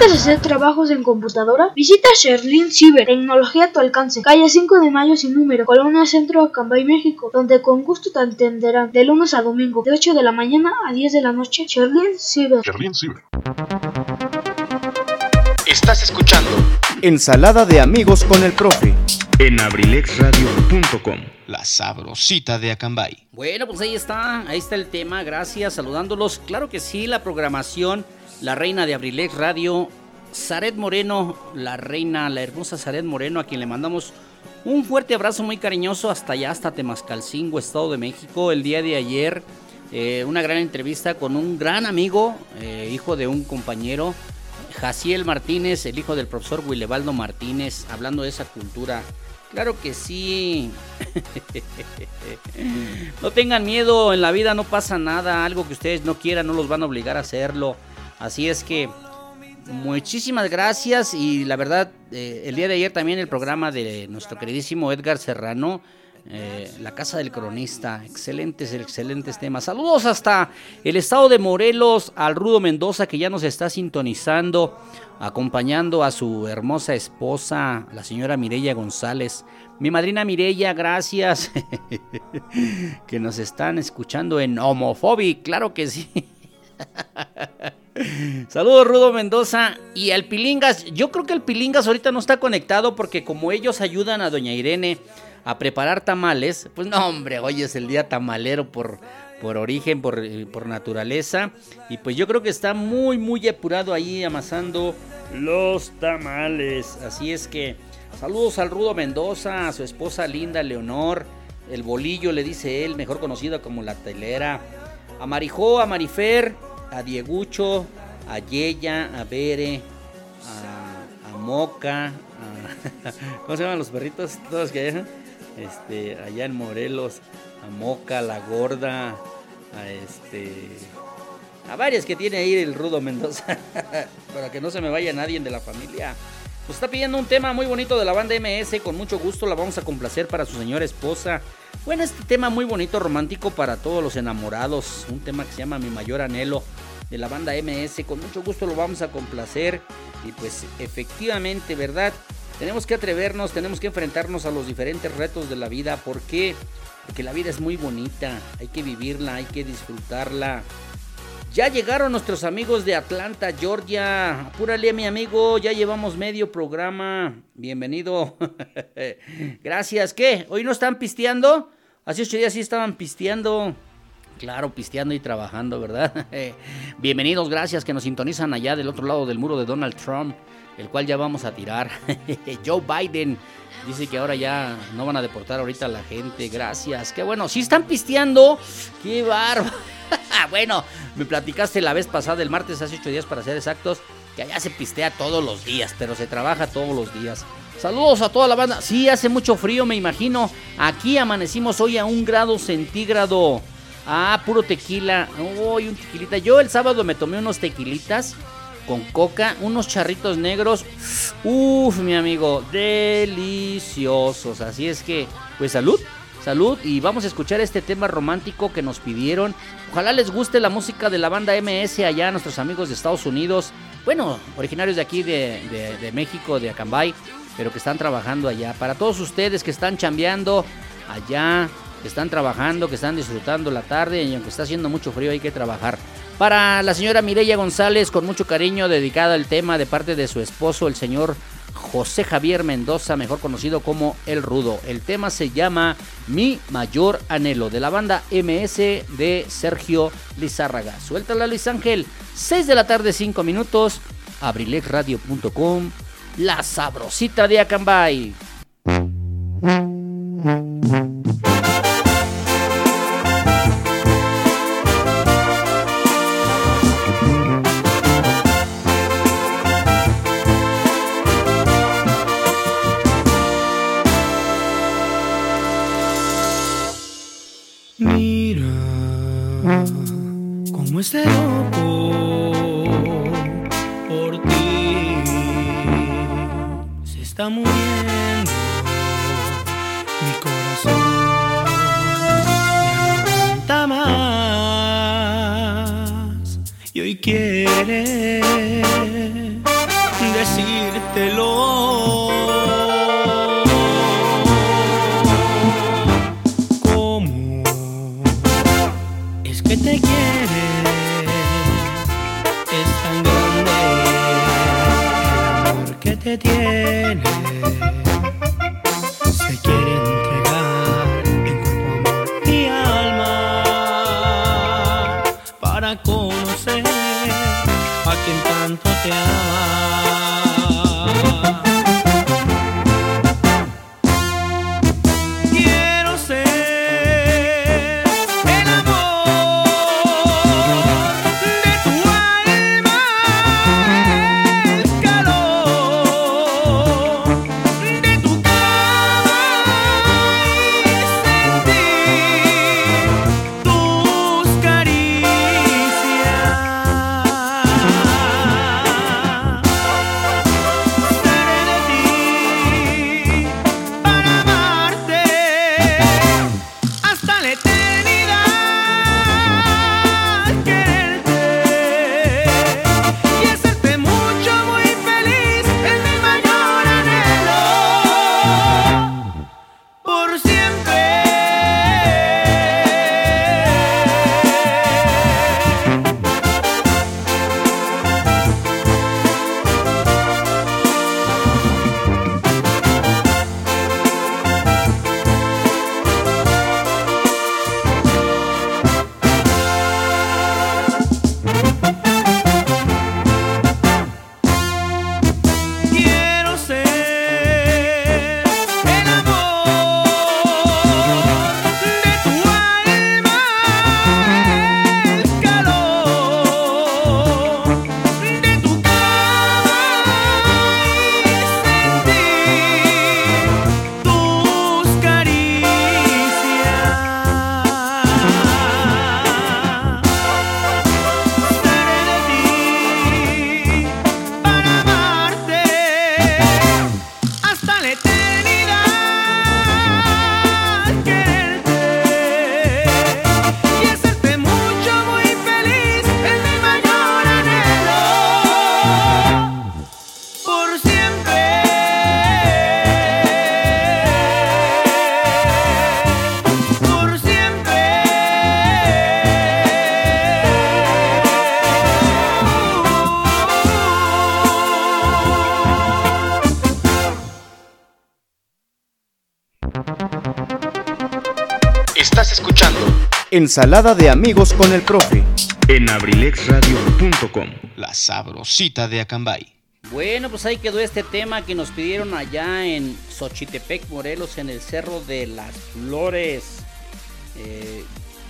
¿Necesitas hacer trabajos en computadora? Visita Sherlin Cyber, tecnología a tu alcance, calle 5 de Mayo sin número, Colonia Centro, Acambay, México, donde con gusto te atenderán de lunes a domingo, de 8 de la mañana a 10 de la noche. Sherlin Cyber. Sherlin Cyber. Estás escuchando Ensalada de amigos con el profe en abrilexradio.com. La sabrosita de Acambay. Bueno, pues ahí está, ahí está el tema, gracias, saludándolos. Claro que sí, la programación la reina de Abrilex Radio, Zaret Moreno, la reina, la hermosa Zaret Moreno, a quien le mandamos un fuerte abrazo muy cariñoso hasta allá, hasta Temascalcingo, Estado de México. El día de ayer, eh, una gran entrevista con un gran amigo, eh, hijo de un compañero, Jaciel Martínez, el hijo del profesor Willebaldo Martínez, hablando de esa cultura. Claro que sí. no tengan miedo, en la vida no pasa nada, algo que ustedes no quieran, no los van a obligar a hacerlo. Así es que muchísimas gracias y la verdad, eh, el día de ayer también el programa de nuestro queridísimo Edgar Serrano, eh, La Casa del Cronista, excelentes, excelentes temas. Saludos hasta el estado de Morelos, al Rudo Mendoza que ya nos está sintonizando, acompañando a su hermosa esposa, la señora Mireya González. Mi madrina Mireya, gracias, que nos están escuchando en Homophobic, claro que sí. Saludos Rudo Mendoza y al Pilingas. Yo creo que el Pilingas ahorita no está conectado porque como ellos ayudan a Doña Irene a preparar tamales, pues no hombre, hoy es el día tamalero por, por origen, por, por naturaleza. Y pues yo creo que está muy, muy apurado ahí amasando los tamales. Así es que saludos al Rudo Mendoza, a su esposa linda Leonor. El bolillo le dice él, mejor conocido como la telera. A Marijó, a Marifer, a Diegucho, a Yeya, a Bere, a, a Moca, a- ¿cómo se llaman los perritos? Todos que hay, este, allá en Morelos, a Moca, la gorda, a este, a varias que tiene ahí el Rudo Mendoza, para que no se me vaya nadie de la familia. Nos está pidiendo un tema muy bonito de la banda MS, con mucho gusto la vamos a complacer para su señora esposa. Bueno, este tema muy bonito, romántico para todos los enamorados, un tema que se llama Mi Mayor Anhelo de la banda MS, con mucho gusto lo vamos a complacer y pues efectivamente, ¿verdad? Tenemos que atrevernos, tenemos que enfrentarnos a los diferentes retos de la vida, ¿por qué? Porque la vida es muy bonita, hay que vivirla, hay que disfrutarla. Ya llegaron nuestros amigos de Atlanta, Georgia. Apúrale, mi amigo, ya llevamos medio programa. Bienvenido. Gracias. ¿Qué? ¿Hoy no están pisteando? Hace ocho días sí estaban pisteando. Claro, pisteando y trabajando, ¿verdad? Bienvenidos, gracias que nos sintonizan allá del otro lado del muro de Donald Trump, el cual ya vamos a tirar. Joe Biden dice que ahora ya no van a deportar ahorita a la gente. Gracias. Qué bueno, sí están pisteando. Qué bárbaro. Bueno, me platicaste la vez pasada, el martes, hace ocho días para ser exactos, que allá se pistea todos los días, pero se trabaja todos los días. Saludos a toda la banda. Sí, hace mucho frío, me imagino. Aquí amanecimos hoy a un grado centígrado. Ah, puro tequila. Uy, un tequilita. Yo el sábado me tomé unos tequilitas con coca, unos charritos negros. Uf, mi amigo, deliciosos. Así es que, pues salud, salud. Y vamos a escuchar este tema romántico que nos pidieron. Ojalá les guste la música de la banda MS allá nuestros amigos de Estados Unidos. Bueno, originarios de aquí de, de- de México, de Acambay, pero que están trabajando allá. Para todos ustedes que están chambeando allá, que están trabajando, que están disfrutando la tarde y aunque está haciendo mucho frío hay que trabajar. Para la señora Mireya González, con mucho cariño, dedicada al tema de parte de su esposo, el señor José Javier Mendoza, mejor conocido como El Rudo. El tema se llama Mi Mayor Anhelo, de la banda MS de Sergio Lizárraga. Suéltala Luis Ángel, 6 de la tarde, 5 minutos, abrilexradio.com, la sabrosita de Acambay. Este loco por ti. Se está muriendo mi corazón. Ya no y hoy quiere decírtelo tanto Ensalada de amigos con el profe. en abrilexradio.com. La sabrosita de Acambay. Bueno, pues ahí quedó este tema que nos pidieron allá en Xochitepec, Morelos, en el Cerro de las Flores. Eh,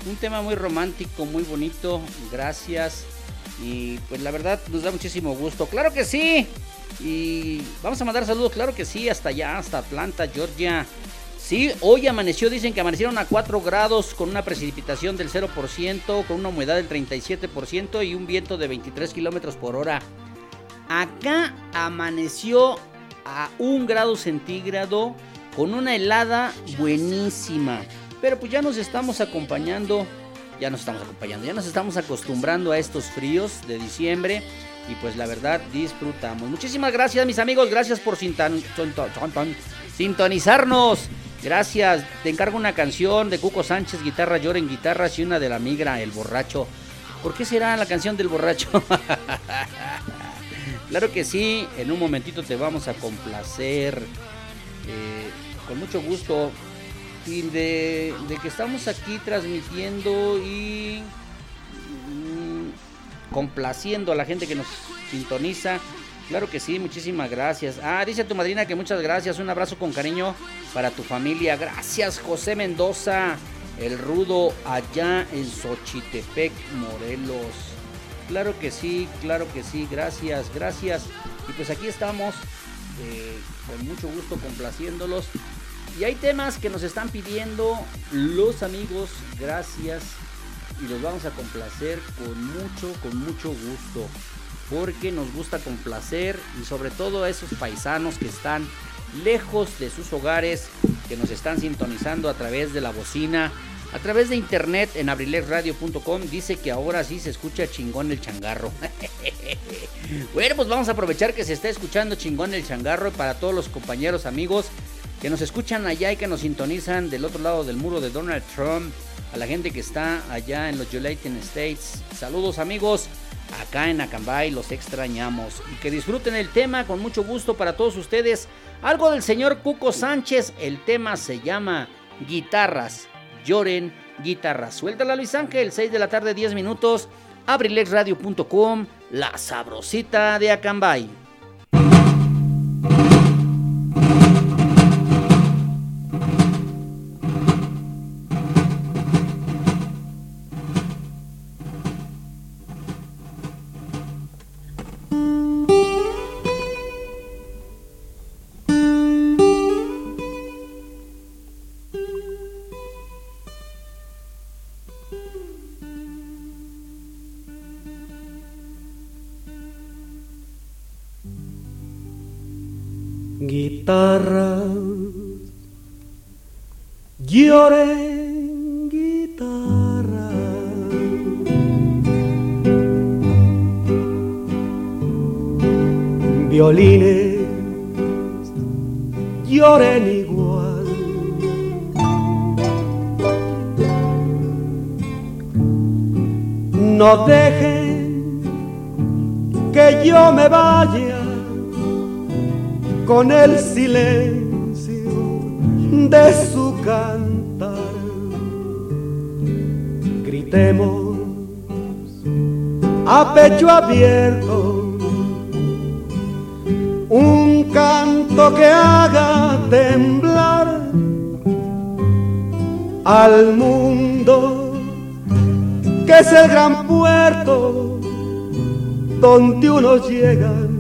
un tema muy romántico, muy bonito, gracias. Y pues la verdad nos da muchísimo gusto. Claro que sí. Y vamos a mandar saludos, claro que sí, hasta allá, hasta Atlanta, Georgia. Sí, hoy amaneció, dicen que amanecieron a 4 grados con una precipitación del 0%, con una humedad del 37% y un viento de 23 kilómetros por hora. Acá amaneció a 1 grado centígrado con una helada buenísima. Pero pues ya nos estamos acompañando, ya nos estamos acompañando, ya nos estamos acostumbrando a estos fríos de diciembre. Y pues la verdad disfrutamos. Muchísimas gracias mis amigos, gracias por sintonizarnos. Gracias, te encargo una canción de Cuco Sánchez, guitarra, lloren guitarras y una de la migra, el borracho. ¿Por qué será la canción del borracho? Claro que sí, en un momentito te vamos a complacer. eh, con mucho gusto. Y de, que estamos aquí transmitiendo y mm, complaciendo a la gente que nos sintoniza. Claro que sí, muchísimas gracias. Ah, dice tu madrina que muchas gracias. Un abrazo con cariño para tu familia. Gracias, José Mendoza, el rudo allá en Xochitepec, Morelos. Claro que sí, claro que sí, gracias, gracias. Y pues aquí estamos, eh, con mucho gusto complaciéndolos. Y hay temas que nos están pidiendo los amigos, gracias. Y los vamos a complacer con mucho, con mucho gusto. Porque nos gusta complacer y sobre todo a esos paisanos que están lejos de sus hogares, que nos están sintonizando a través de la bocina, a través de internet en abrilexradio.com dice que ahora sí se escucha chingón el changarro. bueno, pues vamos a aprovechar que se está escuchando chingón el changarro para todos los compañeros amigos que nos escuchan allá y que nos sintonizan del otro lado del muro de Donald Trump, a la gente que está allá en los United States. Saludos amigos, acá en Acambay los extrañamos y que disfruten el tema con mucho gusto para todos ustedes. Algo del señor Cuco Sánchez, el tema se llama Guitarras lloren guitarra. Suéltala Luis Ángel, 6 de la tarde, 10 minutos. abrilexradio.com, la sabrosita de Acambay. Abierto un canto que haga temblar al mundo, que es el gran puerto donde unos llegan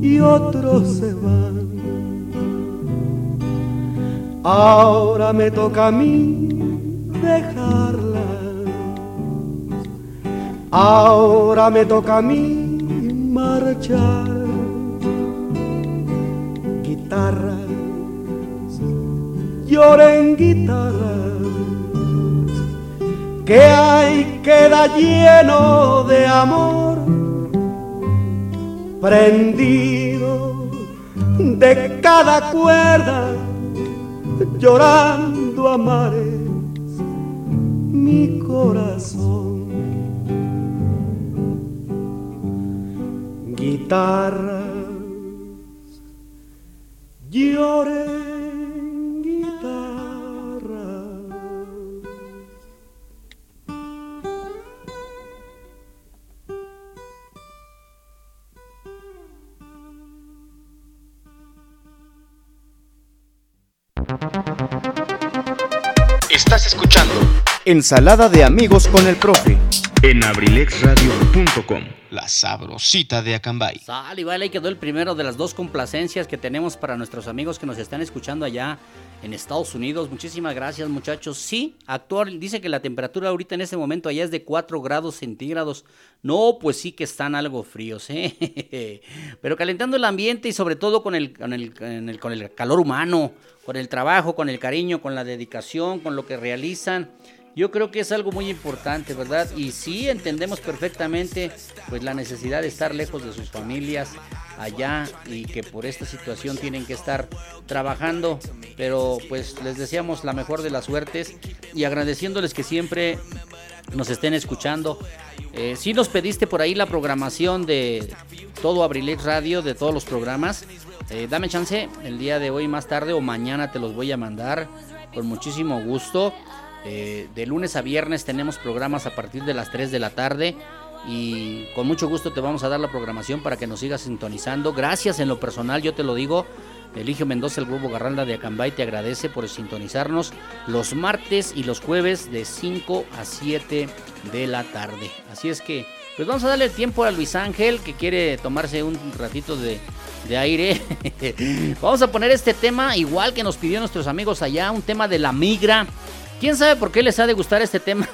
y otros se van. Ahora me toca a mí Ahora me toca a mí marchar. Guitarras, lloren guitarras, que hay queda lleno de amor prendido de cada cuerda, llorando a mares guitarras guitarras. Estás escuchando Ensalada de amigos con el profe en abrilexradio.com. La sabrosita de Acambay. Sale, y vale, ahí quedó el primero de las dos complacencias que tenemos para nuestros amigos que nos están escuchando allá en Estados Unidos. Muchísimas gracias, muchachos. Sí, actual, dice que la temperatura ahorita en este momento allá es de 4 grados centígrados. No, pues sí que están algo fríos, ¿eh? Pero calentando el ambiente y sobre todo con el, con el, con el, con el calor humano, con el trabajo, con el cariño, con la dedicación, con lo que realizan. Yo creo que es algo muy importante, ¿verdad? Y sí entendemos perfectamente pues la necesidad de estar lejos de sus familias allá y que por esta situación tienen que estar trabajando, pero pues les deseamos la mejor de las suertes y agradeciéndoles que siempre nos estén escuchando. Eh, si nos pediste por ahí la programación de todo Abrilex Radio, de todos los programas, eh, dame chance el día de hoy más tarde o mañana te los voy a mandar con muchísimo gusto. Eh, de lunes a viernes tenemos programas a partir de las 3 de la tarde y con mucho gusto te vamos a dar la programación para que nos sigas sintonizando. Gracias en lo personal, yo te lo digo. Eligio Mendoza, el Grupo Garralda de Acambay, te agradece por sintonizarnos los martes y los jueves de 5 a 7 de la tarde. Así es que, pues vamos a darle tiempo a Luis Ángel, que quiere tomarse un ratito de, de aire. vamos a poner este tema, igual que nos pidió nuestros amigos allá, un tema de la migra. ¿Quién sabe por qué les ha de gustar este tema?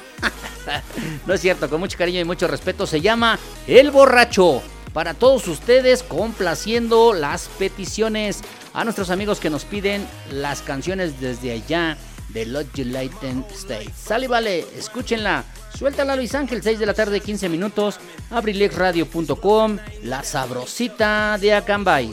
no es cierto, con mucho cariño y mucho respeto. Se llama El Borracho. Para todos ustedes, complaciendo las peticiones a nuestros amigos que nos piden las canciones desde allá de Los United States. Sale, vale, escúchenla. Suéltala Luis Ángel, 6 de la tarde, 15 minutos. abrilexradio.com, la sabrosita de Acambay.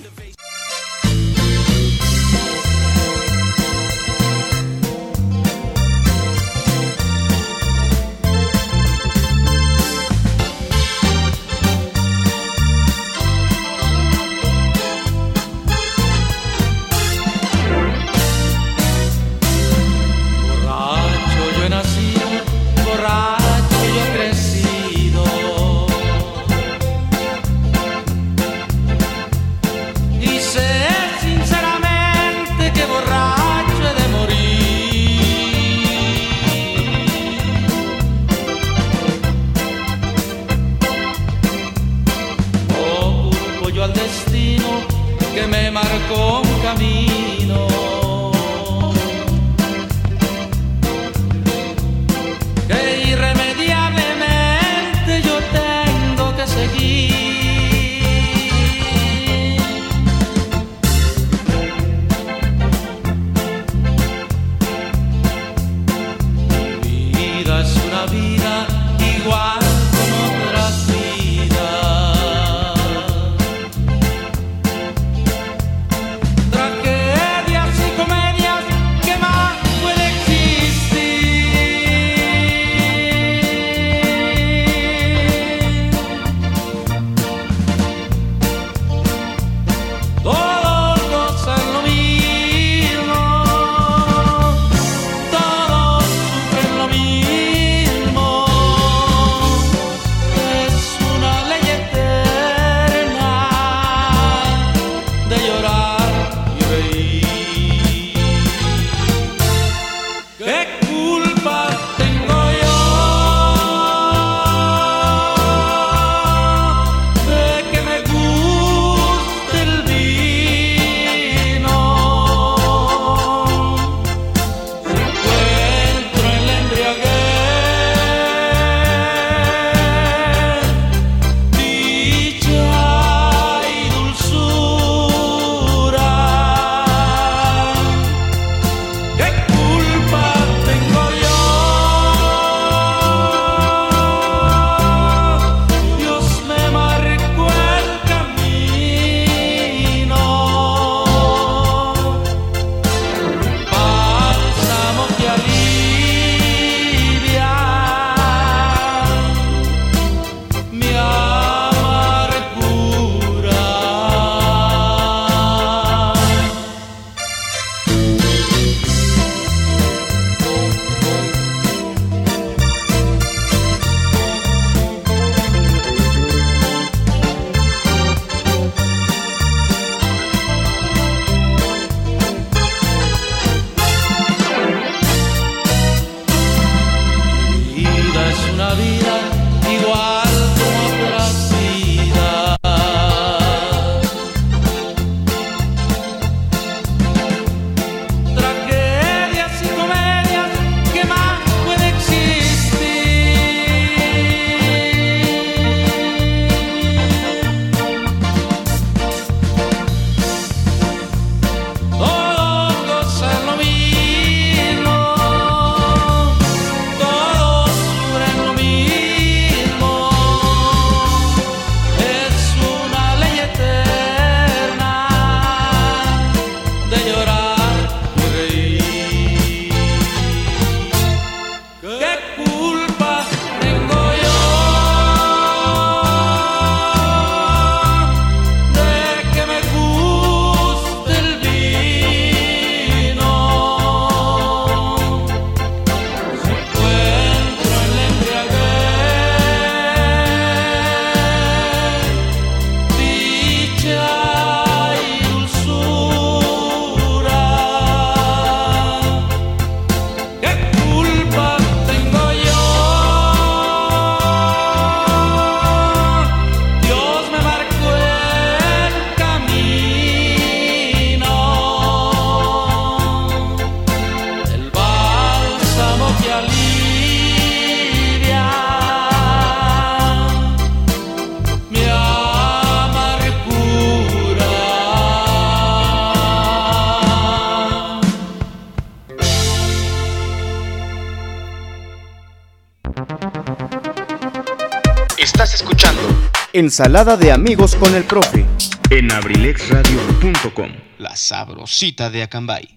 Ensalada de amigos con el profe. en abrilexradio.com. La sabrosita de Acambay.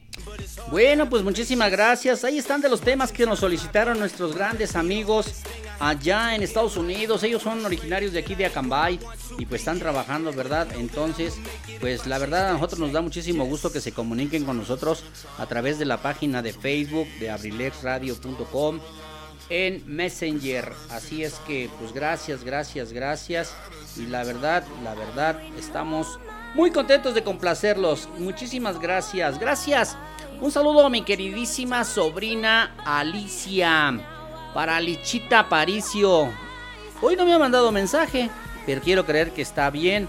Bueno, pues muchísimas gracias. Ahí están de los temas que nos solicitaron nuestros grandes amigos allá en Estados Unidos. Ellos son originarios de aquí de Acambay y pues están trabajando, ¿verdad? Entonces, pues la verdad a nosotros nos da muchísimo gusto que se comuniquen con nosotros a través de la página de Facebook de abrilexradio.com en Messenger. Así es que, pues gracias, gracias, gracias. Y la verdad, la verdad, estamos muy contentos de complacerlos. Muchísimas gracias, gracias. Un saludo a mi queridísima sobrina Alicia. Para Lichita Aparicio. Hoy no me ha mandado mensaje, pero quiero creer que está bien.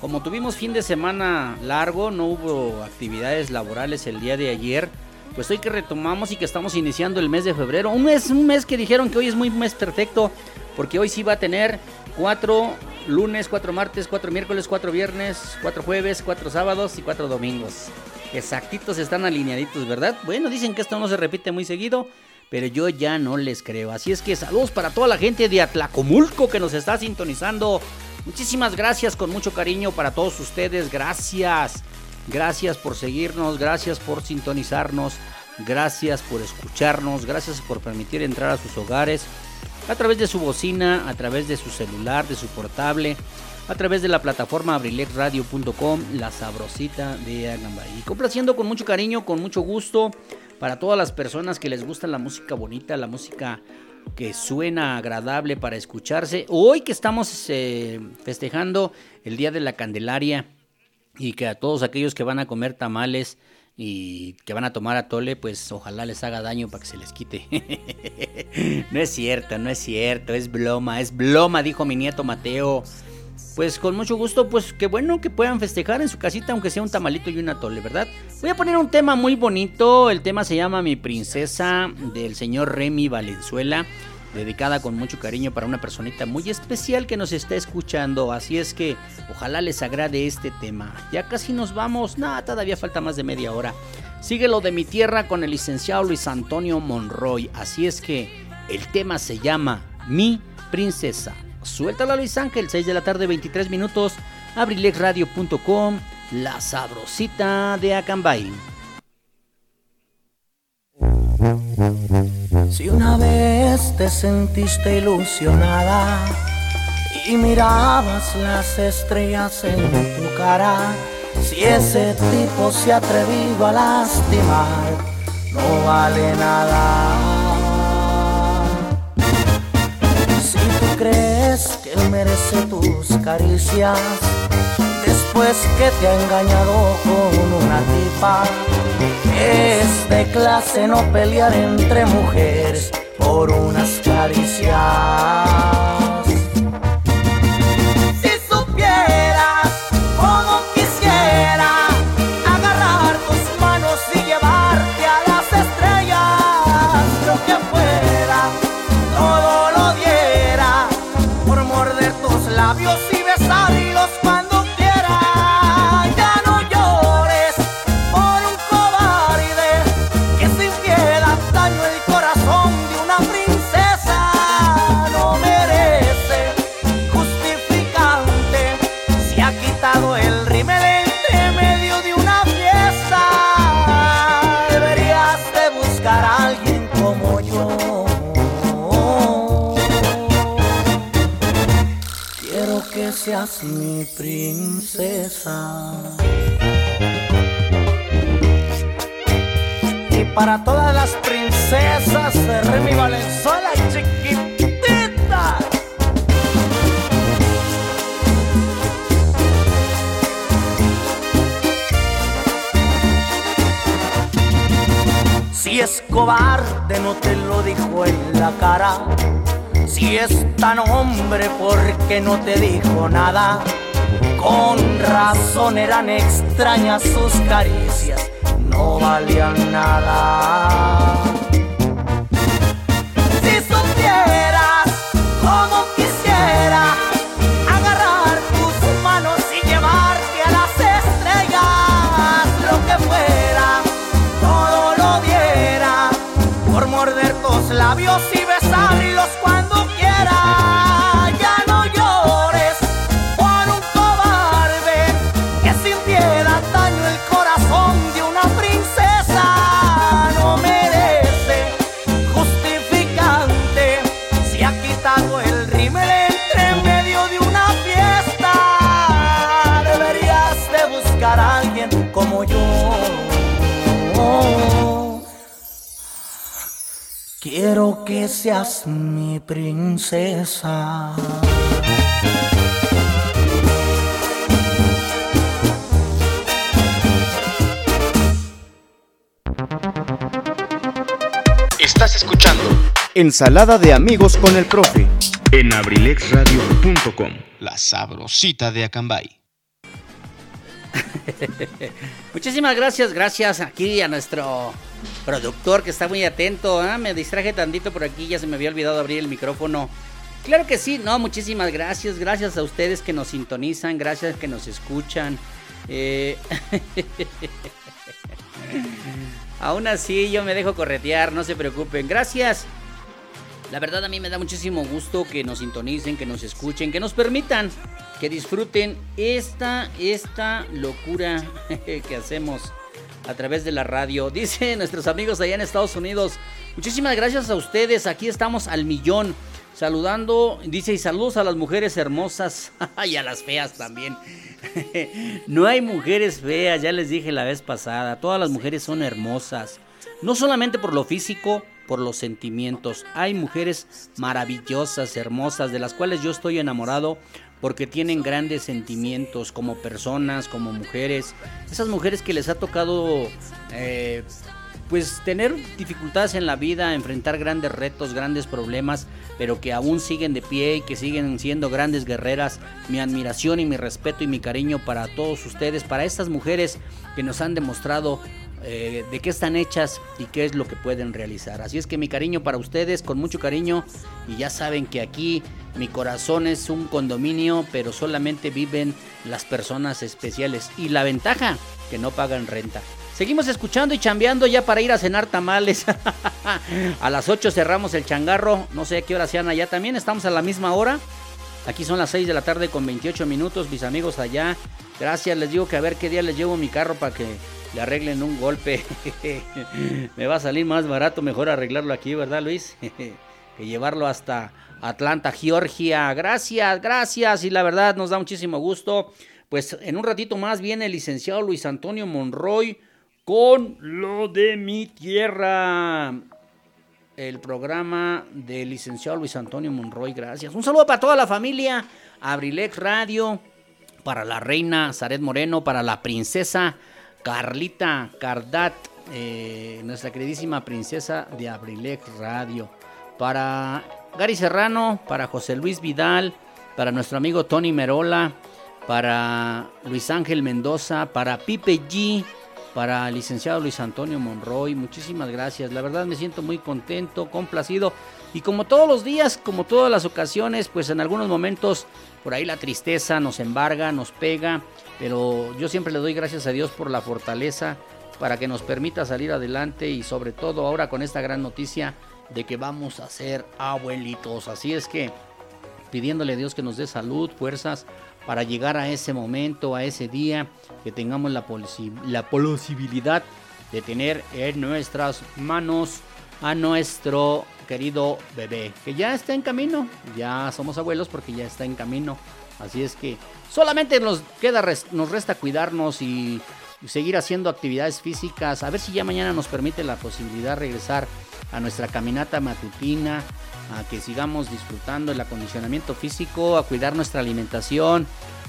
Como tuvimos fin de semana largo, no hubo actividades laborales el día de ayer. Pues hoy que retomamos y que estamos iniciando el mes de febrero. Un mes, un mes que dijeron que hoy es muy mes perfecto. Porque hoy sí va a tener cuatro lunes, cuatro martes, cuatro miércoles, cuatro viernes, cuatro jueves, cuatro sábados y cuatro domingos. Exactitos están alineaditos, ¿verdad? Bueno, dicen que esto no se repite muy seguido, pero yo ya no les creo. Así es que saludos para toda la gente de Atlacomulco que nos está sintonizando. Muchísimas gracias con mucho cariño para todos ustedes. Gracias. Gracias por seguirnos, gracias por sintonizarnos, gracias por escucharnos, gracias por permitir entrar a sus hogares a través de su bocina, a través de su celular, de su portable, a través de la plataforma abrilexradio.com, la sabrosita de Agambay. Y complaciendo con mucho cariño, con mucho gusto, para todas las personas que les gusta la música bonita, la música que suena agradable para escucharse. Hoy que estamos eh, festejando el Día de la Candelaria y que a todos aquellos que van a comer tamales y que van a tomar atole, pues ojalá les haga daño para que se les quite. no es cierto, no es cierto, es bloma, es bloma, dijo mi nieto Mateo. Pues con mucho gusto, pues qué bueno que puedan festejar en su casita, aunque sea un tamalito y un atole, ¿verdad? Voy a poner un tema muy bonito, el tema se llama Mi Princesa del señor Remy Valenzuela, dedicada con mucho cariño para una personita muy especial que nos está escuchando, así es que ojalá les agrade este tema. Ya casi nos vamos, nada, todavía falta más de media hora. Sigue lo de mi tierra con el licenciado Luis Antonio Monroy, así es que el tema se llama Mi Princesa. Suéltala Luis Ángel, 6 de la tarde, 23 minutos, abrilexradio.com, la sabrosita de Acambay. Si una vez te sentiste ilusionada y mirabas las estrellas en tu cara, si ese tipo se ha atrevido a lastimar, no vale nada. Si tú crees que él merece tus caricias, después que te ha engañado con una tipa, es de clase no pelear entre mujeres por unas caricias. Princesa. Y para todas las princesas de Remy Valenzuela chiquitita. Si es cobarde no te lo dijo en la cara. Si es tan hombre porque no te dijo nada. Con razón eran extrañas sus caricias, no valían nada. Si supieras cómo quisiera Quiero que seas mi princesa. Estás escuchando Ensalada de amigos con el profe. en abrilexradio.com. La sabrosita de Acambay. Muchísimas gracias, gracias aquí a nuestro productor que está muy atento. Ah, Me distraje tantito por aquí, ya se me había olvidado abrir el micrófono. Claro que sí, no, muchísimas gracias, gracias a ustedes que nos sintonizan, gracias que nos escuchan. Eh, Aún así yo me dejo corretear, no se preocupen. Gracias. La verdad a mí me da muchísimo gusto que nos sintonicen, que nos escuchen, que nos permitan que disfruten esta, esta locura que hacemos a través de la radio. Dice nuestros amigos allá en Estados Unidos, muchísimas gracias a ustedes, aquí estamos al millón. Saludando, dice, y saludos a las mujeres hermosas y a las feas también. no hay mujeres feas, ya les dije la vez pasada, todas las mujeres son hermosas. No solamente por lo físico, por los sentimientos. Hay mujeres maravillosas, hermosas, de las cuales yo estoy enamorado porque tienen grandes sentimientos como personas, como mujeres. Esas mujeres que les ha tocado eh, pues tener dificultades en la vida, enfrentar grandes retos, grandes problemas, pero que aún siguen de pie y que siguen siendo grandes guerreras. Mi admiración y mi respeto y mi cariño para todos ustedes, para estas mujeres que nos han demostrado eh, de qué están hechas y qué es lo que pueden realizar. Así es que mi cariño para ustedes, con mucho cariño, y ya saben que aquí mi corazón es un condominio, pero solamente viven las personas especiales. Y la ventaja, que no pagan renta. Seguimos escuchando y chambeando ya para ir a cenar tamales. a las 8 cerramos el changarro. No sé a qué hora sean allá también. Estamos a la misma hora. Aquí son las 6 de la tarde con 28 minutos. Mis amigos allá. Gracias. Les digo que a ver qué día les llevo mi carro para que le arreglen un golpe. Me va a salir más barato. Mejor arreglarlo aquí, ¿verdad, Luis? que llevarlo hasta Atlanta, Georgia. Gracias, gracias. Y la verdad nos da muchísimo gusto. Pues en un ratito más viene el licenciado Luis Antonio Monroy con lo de mi tierra. El programa del licenciado Luis Antonio Monroy, gracias. Un saludo para toda la familia, Abrilex Radio, para la reina Zaret Moreno, para la princesa Carlita Cardat, eh, nuestra queridísima princesa de Abrilex Radio, para Gary Serrano, para José Luis Vidal, para nuestro amigo Tony Merola, para Luis Ángel Mendoza, para Pipe G, para licenciado Luis Antonio Monroy. Muchísimas gracias. La verdad me siento muy contento, complacido. Y como todos los días, como todas las ocasiones, pues en algunos momentos por ahí la tristeza nos embarga, nos pega. Pero yo siempre le doy gracias a Dios por la fortaleza para que nos permita salir adelante y sobre todo ahora con esta gran noticia de que vamos a ser abuelitos. Así es que pidiéndole a Dios que nos dé salud, fuerzas para llegar a ese momento, a ese día, que tengamos la, la posibilidad de tener en nuestras manos a nuestro querido bebé, que ya está en camino, ya somos abuelos porque ya está en camino, así es que solamente nos queda, nos resta cuidarnos y seguir haciendo actividades físicas, a ver si ya mañana nos permite la posibilidad de regresar a nuestra caminata matutina, a que sigamos disfrutando el acondicionamiento físico, a cuidar nuestra alimentación,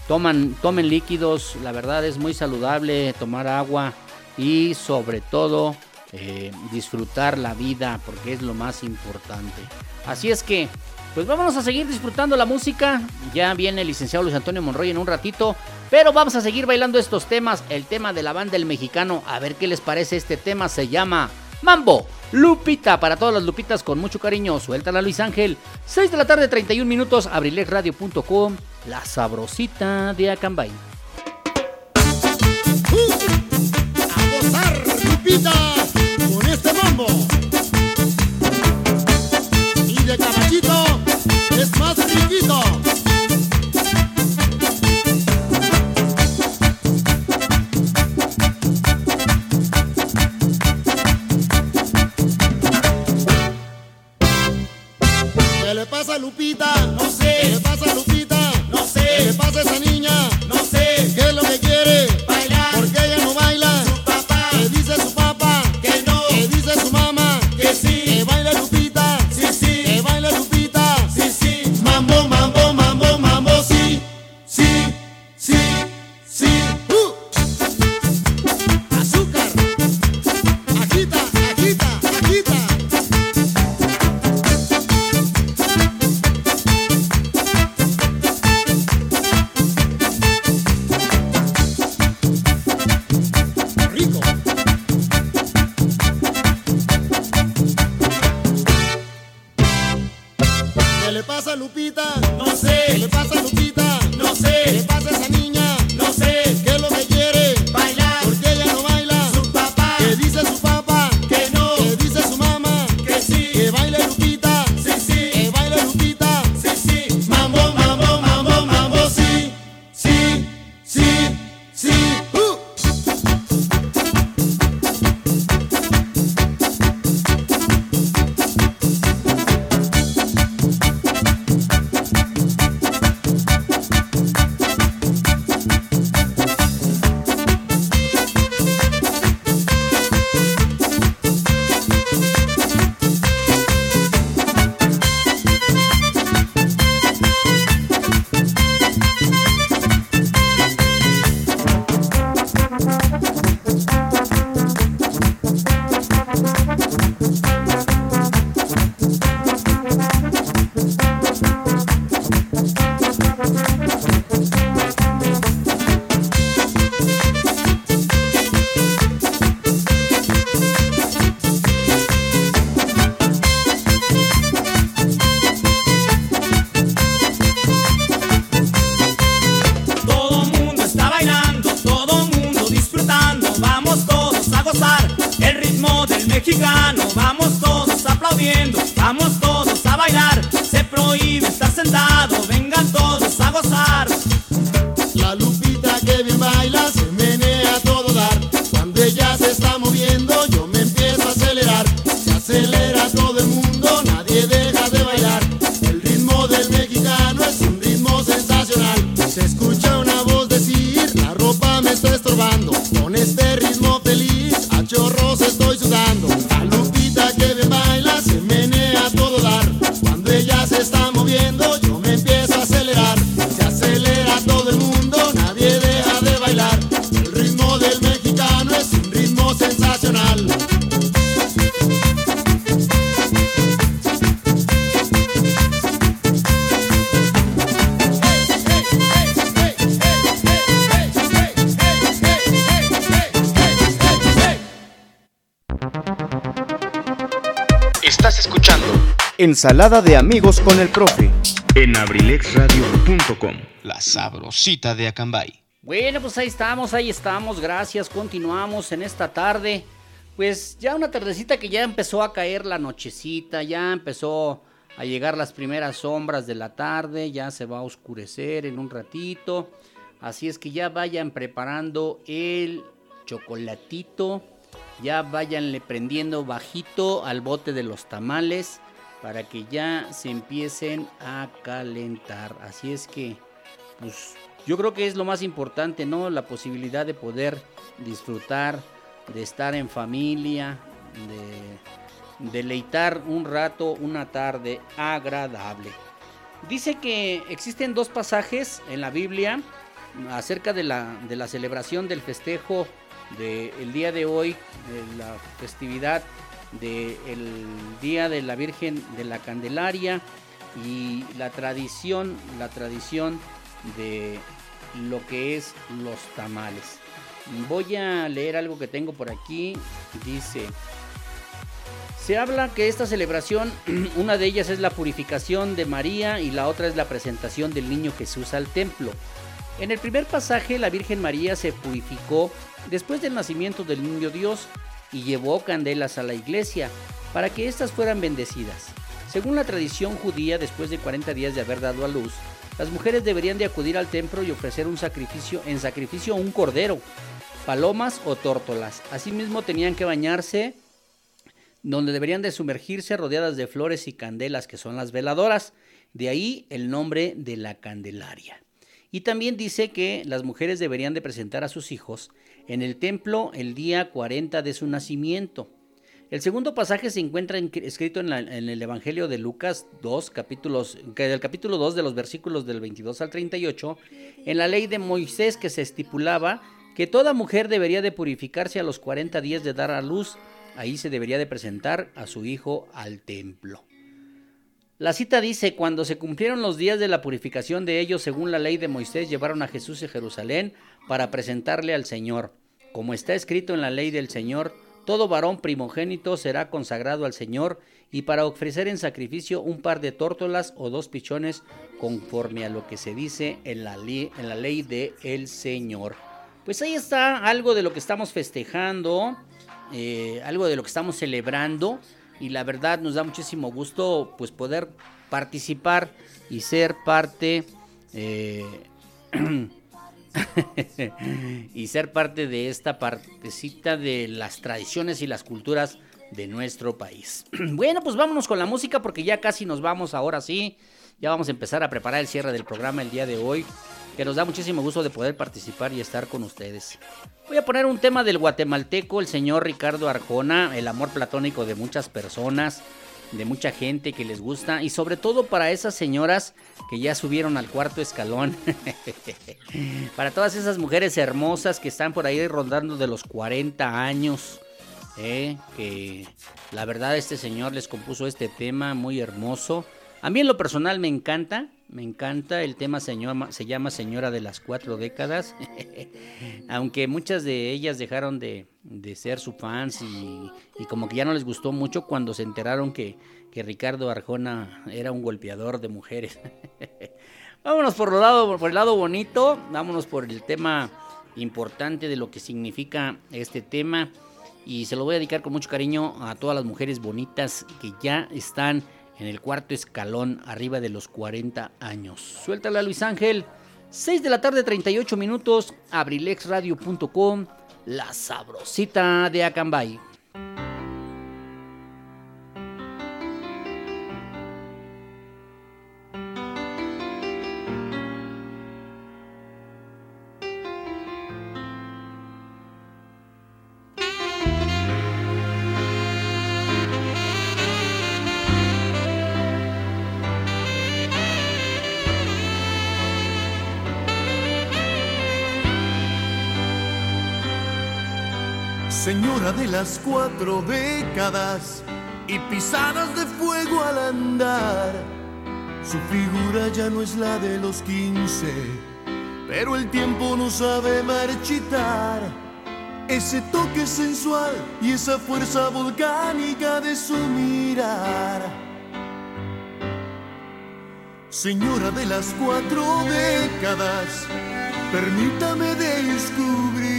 toman, tomen líquidos, la verdad es muy saludable tomar agua y sobre todo eh, disfrutar la vida porque es lo más importante. Así es que, pues vámonos a seguir disfrutando la música. Ya viene el licenciado Luis Antonio Monroy en un ratito, pero vamos a seguir bailando estos temas. El tema de la banda El Mexicano, a ver qué les parece este tema, se llama Mambo. Lupita, para todas las Lupitas con mucho cariño, suéltala Luis Ángel. 6 de la tarde, 31 minutos, abrilexradio.com, la sabrosita de Acambay. Ensalada de amigos con el profe. en abrilexradio.com. La sabrosita de Acambay. Bueno, pues ahí estamos, ahí estamos. Gracias. Continuamos en esta tarde. Pues ya una tardecita que ya empezó a caer la nochecita, ya empezó a llegar las primeras sombras de la tarde, ya se va a oscurecer en un ratito. Así es que ya vayan preparando el chocolatito, ya váyanle prendiendo bajito al bote de los tamales para que ya se empiecen a calentar. Así es que, pues yo creo que es lo más importante, ¿no? La posibilidad de poder disfrutar, de estar en familia, de deleitar un rato, una tarde agradable. Dice que existen dos pasajes en la Biblia acerca de la, de la celebración del festejo del día de hoy, de la festividad del Día de la Virgen de la Candelaria y la tradición, la tradición de lo que es los tamales. Voy a leer algo que tengo por aquí. Dice, se habla que esta celebración, una de ellas es la purificación de María y la otra es la presentación del niño Jesús al templo. En el primer pasaje, la Virgen María se purificó después del nacimiento del niño Dios y llevó candelas a la iglesia para que éstas fueran bendecidas. Según la tradición judía, después de 40 días de haber dado a luz, las mujeres deberían de acudir al templo y ofrecer un sacrificio, en sacrificio un cordero, palomas o tórtolas. Asimismo tenían que bañarse donde deberían de sumergirse rodeadas de flores y candelas que son las veladoras. De ahí el nombre de la Candelaria. Y también dice que las mujeres deberían de presentar a sus hijos en el templo el día 40 de su nacimiento. El segundo pasaje se encuentra en- escrito en, la- en el Evangelio de Lucas 2, capítulos, del capítulo 2 de los versículos del 22 al 38, en la ley de Moisés que se estipulaba que toda mujer debería de purificarse a los 40 días de dar a luz, ahí se debería de presentar a su hijo al templo. La cita dice, cuando se cumplieron los días de la purificación de ellos según la ley de Moisés, llevaron a Jesús a Jerusalén para presentarle al Señor. Como está escrito en la ley del Señor, todo varón primogénito será consagrado al Señor y para ofrecer en sacrificio un par de tórtolas o dos pichones conforme a lo que se dice en la, ley, en de el Señor. Pues ahí está algo de lo que estamos festejando, eh, algo de lo que estamos celebrando y la verdad nos da muchísimo gusto pues poder participar y ser parte eh, y ser parte de esta partecita de las tradiciones y las culturas de nuestro país. bueno, pues vámonos con la música porque ya casi nos vamos ahora sí. Ya vamos a empezar a preparar el cierre del programa el día de hoy, que nos da muchísimo gusto de poder participar y estar con ustedes. Voy a poner un tema del guatemalteco, el señor Ricardo Arjona, el amor platónico de muchas personas de mucha gente que les gusta y sobre todo para esas señoras que ya subieron al cuarto escalón. para todas esas mujeres hermosas que están por ahí rondando de los 40 años. eh, que la verdad este señor les compuso este tema muy hermoso. A mí en lo personal me encanta, me encanta. El tema señor, se llama Señora de las Cuatro Décadas, aunque muchas de ellas dejaron de, de ser su fans y, y, como que ya no les gustó mucho cuando se enteraron que, que Ricardo Arjona era un golpeador de mujeres. vámonos por, lo lado, por el lado bonito, vámonos por el tema importante de lo que significa este tema. Y se lo voy a dedicar con mucho cariño a todas las mujeres bonitas que ya están en el cuarto escalón arriba de los 40 años. Suéltala Luis Ángel. 6 de la tarde 38 minutos, abrilexradio.com, la sabrosita de Acambay. Las cuatro décadas y pisadas de fuego al andar. Su figura ya no es la de los quince, pero el tiempo no sabe marchitar. Ese toque sensual y esa fuerza volcánica de su mirar. Señora de las cuatro décadas, permítame descubrir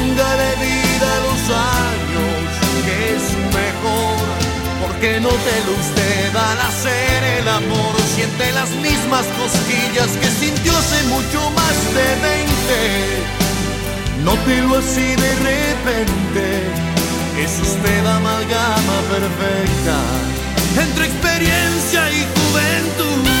Porque no te lo usted al hacer el amor, siente las mismas cosquillas que sintió hace mucho más de 20. Nótelo así de repente, es usted amalgama perfecta entre experiencia y juventud.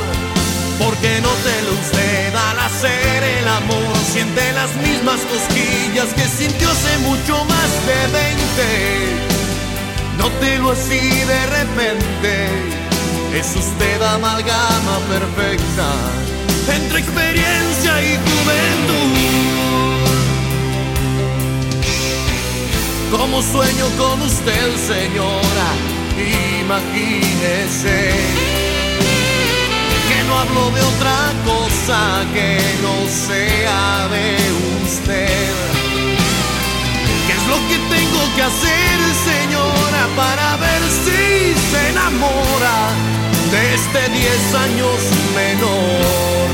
porque no te lo usted al hacer el amor. Siente las mismas cosquillas que sintió hace mucho más de 20 Nótelo así de repente, es usted amalgama perfecta entre experiencia y juventud. Como sueño con usted, señora, imagínese. no hablo de otra cosa que no sea de usted. ¿Qué es lo que tengo que hacer, señora, para ver si se enamora de este 10 años menor?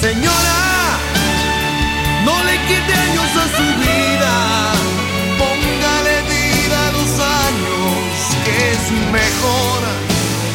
Señora, no le quite años a su vida, póngale vida a los años, que es mejor.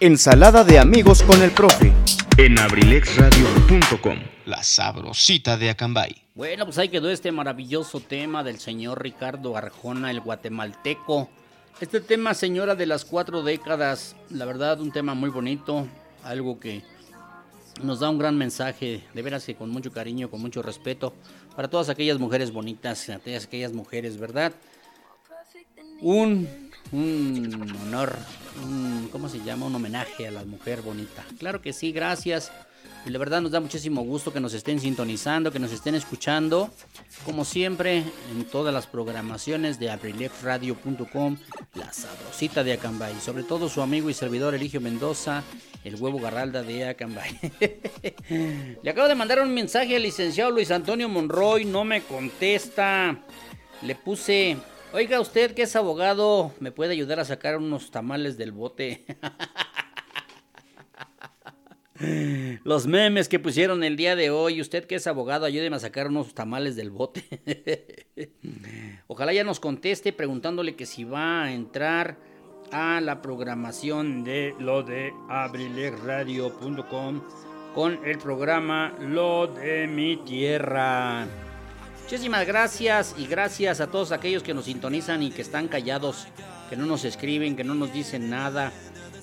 Ensalada de amigos con el profe. en abrilexradio.com. La sabrosita de Acambay. Bueno, pues ahí quedó este maravilloso tema del señor Ricardo Arjona, el guatemalteco. Este tema, señora, de las cuatro décadas, la verdad, un tema muy bonito, algo que nos da un gran mensaje, de veras que con mucho cariño, con mucho respeto, para todas aquellas mujeres bonitas, aquellas, aquellas mujeres, ¿verdad? Un, un honor, ¿cómo se llama? Un homenaje a la mujer bonita. Claro que sí, gracias. Y la verdad nos da muchísimo gusto que nos estén sintonizando, que nos estén escuchando. Como siempre, en todas las programaciones de abrilexradio.com, la sabrosita de Acambay. Sobre todo su amigo y servidor Eligio Mendoza, el huevo garralda de Acambay. Le acabo de mandar un mensaje al licenciado Luis Antonio Monroy, no me contesta. Le puse, oiga usted que es abogado, ¿me puede ayudar a sacar unos tamales del bote? Los memes que pusieron el día de hoy. Usted que es abogado, ayúdeme a sacar unos tamales del bote. Ojalá ya nos conteste preguntándole que si va a entrar a la programación de lo de abrilexradio.com con el programa Lo de mi tierra. Muchísimas gracias y gracias a todos aquellos que nos sintonizan y que están callados, que no nos escriben, que no nos dicen nada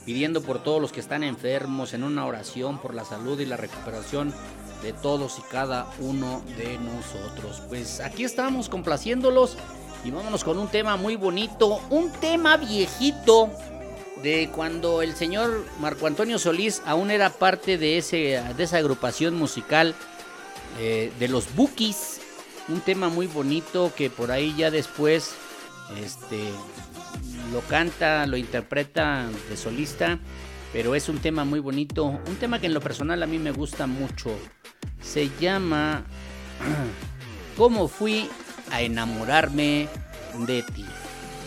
pidiendo por todos los que están enfermos en una oración por la salud y la recuperación de todos y cada uno de nosotros. Pues aquí estamos complaciéndolos y vámonos con un tema muy bonito, un tema viejito de cuando el señor Marco Antonio Solís aún era parte de, ese, esa agrupación musical eh, de los Bookies. Un tema muy bonito que por ahí ya después este, lo canta, lo interpreta de solista, pero es un tema muy bonito, un tema que en lo personal a mí me gusta mucho. Se llama ¿Cómo fui a enamorarme de ti?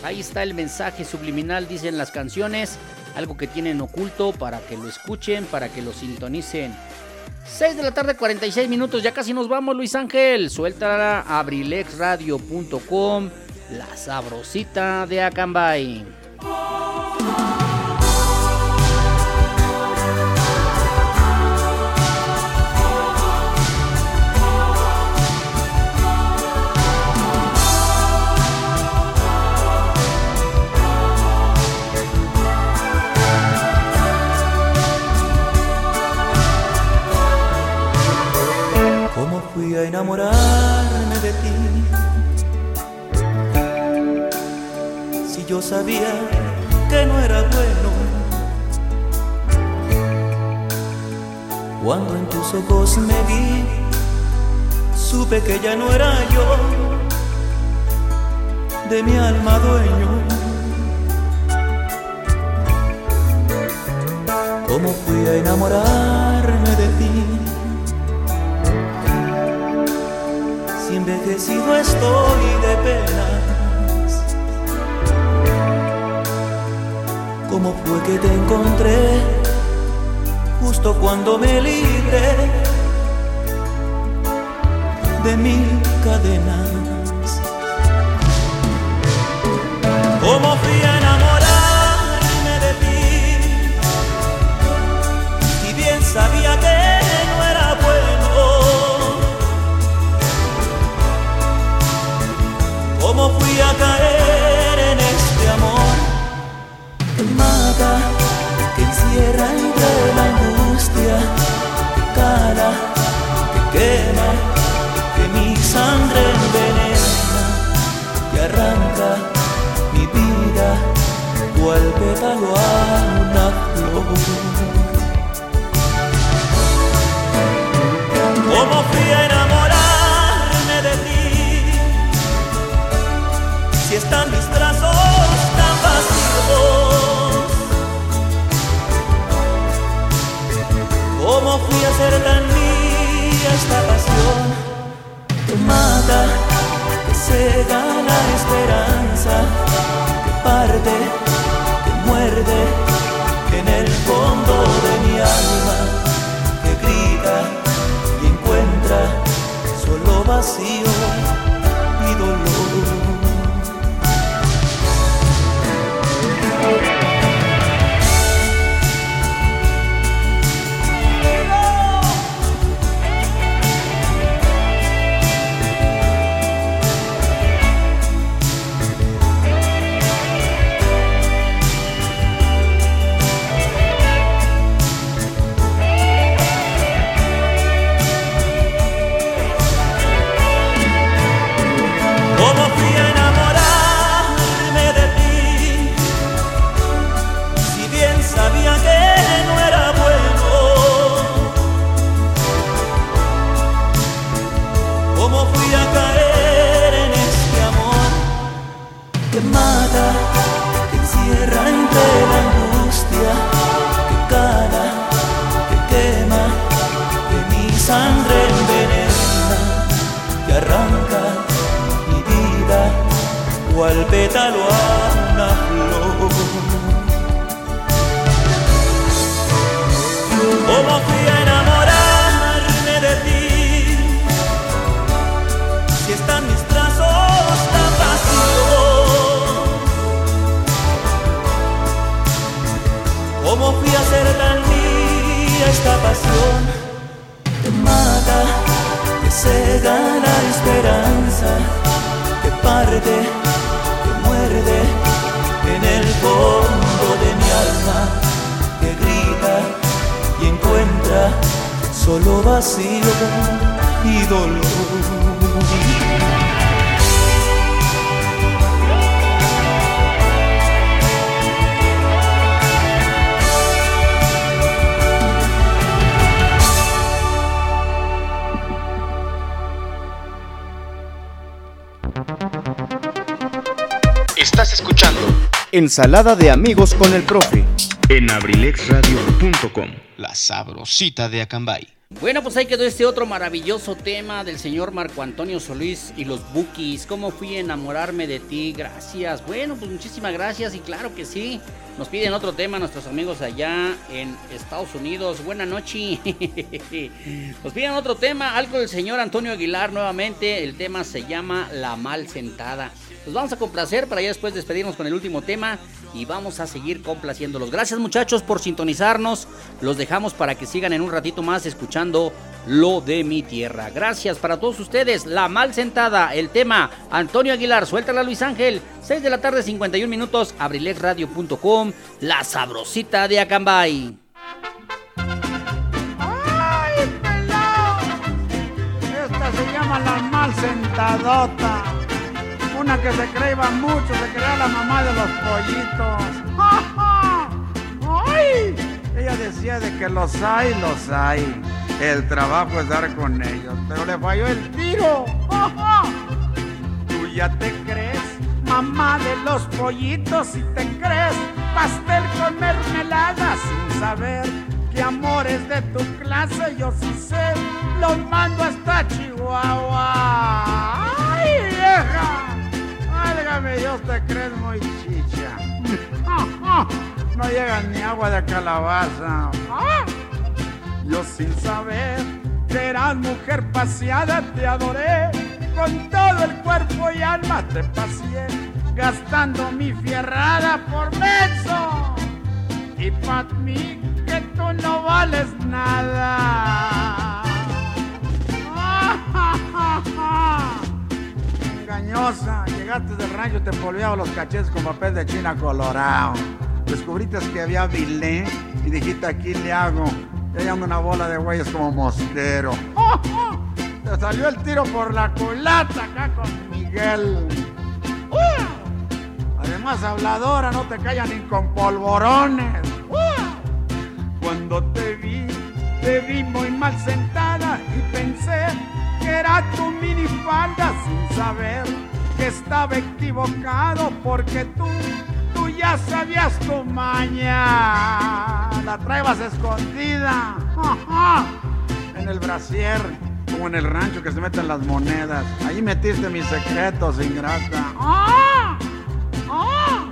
Ahí está el mensaje subliminal, dicen las canciones, algo que tienen oculto para que lo escuchen, para que lo sintonicen. 6 de la tarde, 46 minutos, ya casi nos vamos, Luis Ángel. Suelta a abrilexradio.com la sabrosita de Acambay. fui a enamorarme de ti. Si yo sabía que no era bueno, cuando en tus ojos me vi, supe que ya no era yo, de mi alma dueño. ¿Cómo fui a enamorarme? Envejecido estoy de penas, cómo fue que te encontré justo cuando me libré de mil cadenas. ¿Cómo esperanza? parte, que muerde en el fondo de mi alma, que grita y encuentra solo vacío y dolor. Flor. ¿Cómo fui a enamorarme de ti? Si están mis brazos tan vacíos. ¿Cómo fui a hacer tan mía esta pasión que mata, que cega la esperanza? que parte, solo vacío y dolor. Estás escuchando Ensalada de amigos con el profe. en abrilexradio.com. Sabrosita de Acambay. Bueno, pues ahí quedó este otro maravilloso tema del señor Marco Antonio Solís y los Bookies. ¿Cómo fui a enamorarme de ti? Gracias. Bueno, pues muchísimas gracias y claro que sí. Nos piden otro tema nuestros amigos allá en Estados Unidos. Buena noche. Nos piden otro tema, algo del señor Antonio Aguilar nuevamente. El tema se llama La Mal Sentada. Los vamos a complacer para ya después despedirnos con el último tema y vamos a seguir complaciéndolos. Gracias muchachos por sintonizarnos. Los dejamos para que sigan en un ratito más escuchando Lo de mi tierra. Gracias para todos ustedes. La mal sentada, el tema Antonio Aguilar, suéltala Luis Ángel. 6 de la tarde 51 minutos, abrilexradio.com, la sabrosita de Acambay. ¡Ay, pelao! Esta se llama la mal sentadota. Una que se creía mucho, se creía la mamá de los pollitos. ¡Ja, ja! ¡Ay! Ella decía de que los hay, los hay. El trabajo es dar con ellos, pero le falló el tiro. ¡Ja, ja! Tú ya te crees mamá de los pollitos y te crees pastel con mermelada sin saber que amores de tu clase yo sí sé, los mando hasta Chihuahua. ¡Ay, vieja! Válgame Dios, te crees muy chicha. No llega ni agua de calabaza. Ah. Yo sin saber que eras mujer paseada te adoré, con todo el cuerpo y alma te paseé, gastando mi fierrada por beso. Y pa' mí que tú no vales nada. Engañosa, llegaste del rancho, te polveaba los cachetes con papel de China colorado. Descubriste que había vilé y dijiste aquí le hago. Ando una bola de güeyes como mosquero. Te salió el tiro por la culata acá con Miguel. Además, habladora, no te callan ni con polvorones. Cuando te vi, te vi muy mal sentada y pensé que era tu minifalda sin saber que estaba equivocado porque tú ya sabías tu maña. La traebas escondida en el brasier, como en el rancho que se meten las monedas. Ahí metiste mis secretos, ingrata. ¡Ah! ¡Ah!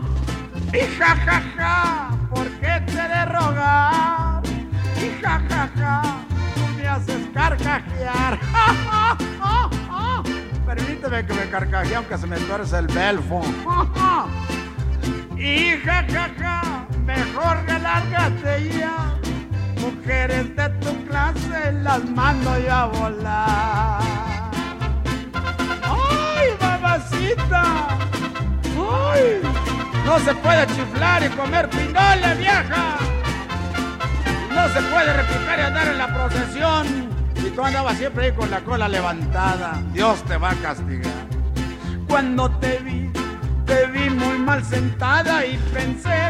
Y ja, ja, ja, ¿por qué te de rogar? Y ja, ja, ja, tú me haces carcajear. Ja, ja, ja, ja. Permíteme que me carcajee aunque se me tuerce el belfo. Ja, ja. Y ja, ja, ja, mejor relárgate ya. Mujeres de tu clase las mando yo a volar. ¡Ay, mamacita! ¡Ay! No se puede chiflar y comer pinole, vieja. No se puede repicar y andar en la procesión. Y tú andabas siempre ahí con la cola levantada. Dios te va a castigar. Cuando te vi, te vi muy mal sentada y pensé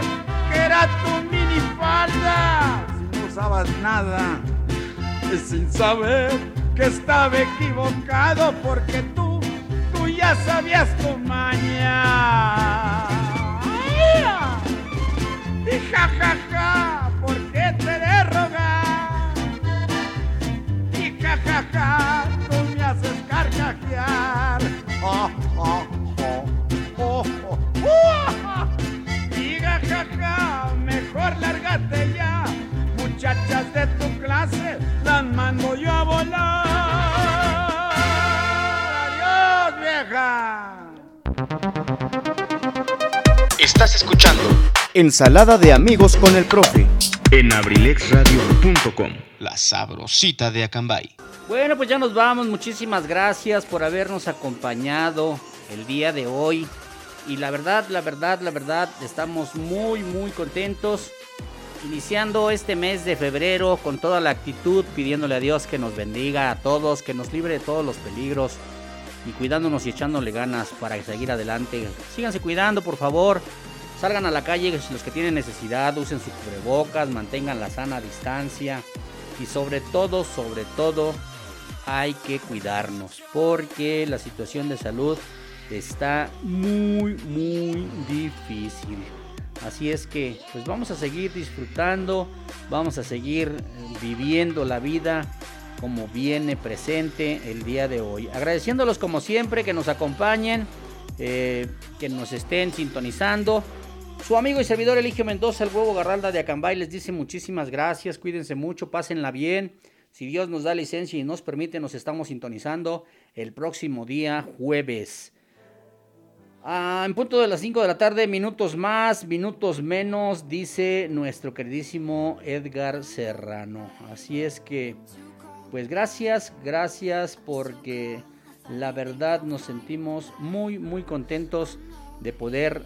que era tu minifalda. Si no usabas nada, y sin saber que estaba equivocado porque tú, tú ya sabías tu maña. Y ja, ja, ja, ¿por qué te de rogar? Y ja, ja, ja, tú me haces carcajear. Oh, ya. Muchachas de tu clase, las mando yo a volar. Adiós, vieja. Estás escuchando Ensalada de amigos con el profe. en abrilexradio.com. La sabrosita de Acambay. Bueno, pues ya nos vamos. Muchísimas gracias por habernos acompañado el día de hoy. Y la verdad, la verdad, la verdad, estamos muy, muy contentos. Iniciando este mes de febrero con toda la actitud, pidiéndole a Dios que nos bendiga a todos, que nos libre de todos los peligros y cuidándonos y echándole ganas para seguir adelante. Síganse cuidando, por favor. Salgan a la calle los que tienen necesidad, usen sus cubrebocas, mantengan la sana distancia y sobre todo, sobre todo, hay que cuidarnos porque la situación de salud está muy, muy difícil. Así es que, pues vamos a seguir disfrutando, vamos a seguir eh, viviendo la vida como viene presente el día de hoy. Agradeciéndolos como siempre que nos acompañen, eh, que nos estén sintonizando. Su amigo y servidor Eligio Mendoza, el huevo Garralda de Acambay, les dice muchísimas gracias, cuídense mucho, pásenla bien. Si Dios nos da licencia y nos permite, nos estamos sintonizando el próximo día jueves. Ah, en punto de las 5 de la tarde, minutos más, minutos menos, dice nuestro queridísimo Edgar Serrano. Así es que, pues gracias, gracias porque la verdad nos sentimos muy, muy contentos de poder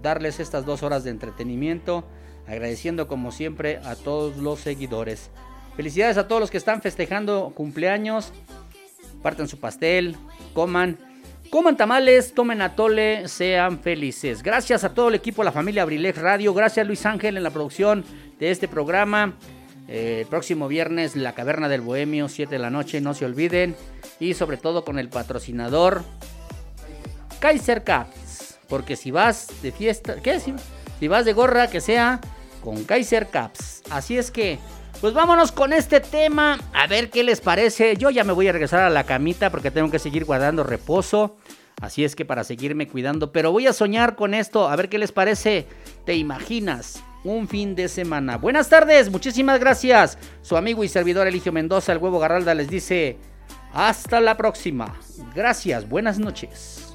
darles estas dos horas de entretenimiento, agradeciendo como siempre a todos los seguidores. Felicidades a todos los que están festejando cumpleaños, partan su pastel, coman. Coman tamales, tomen atole, sean felices. Gracias a todo el equipo, la familia Abrilex Radio. Gracias a Luis Ángel en la producción de este programa. Eh, el próximo viernes, La Caverna del Bohemio, 7 de la noche, no se olviden. Y sobre todo con el patrocinador Kaiser Caps. Porque si vas de fiesta, ¿qué? Si, si vas de gorra, que sea con Kaiser Caps. Así es que pues vámonos con este tema, a ver qué les parece. Yo ya me voy a regresar a la camita porque tengo que seguir guardando reposo. Así es que para seguirme cuidando, pero voy a soñar con esto, a ver qué les parece. ¿Te imaginas? Un fin de semana. Buenas tardes, muchísimas gracias. Su amigo y servidor Eligio Mendoza, el huevo Garralda, les dice hasta la próxima. Gracias, buenas noches.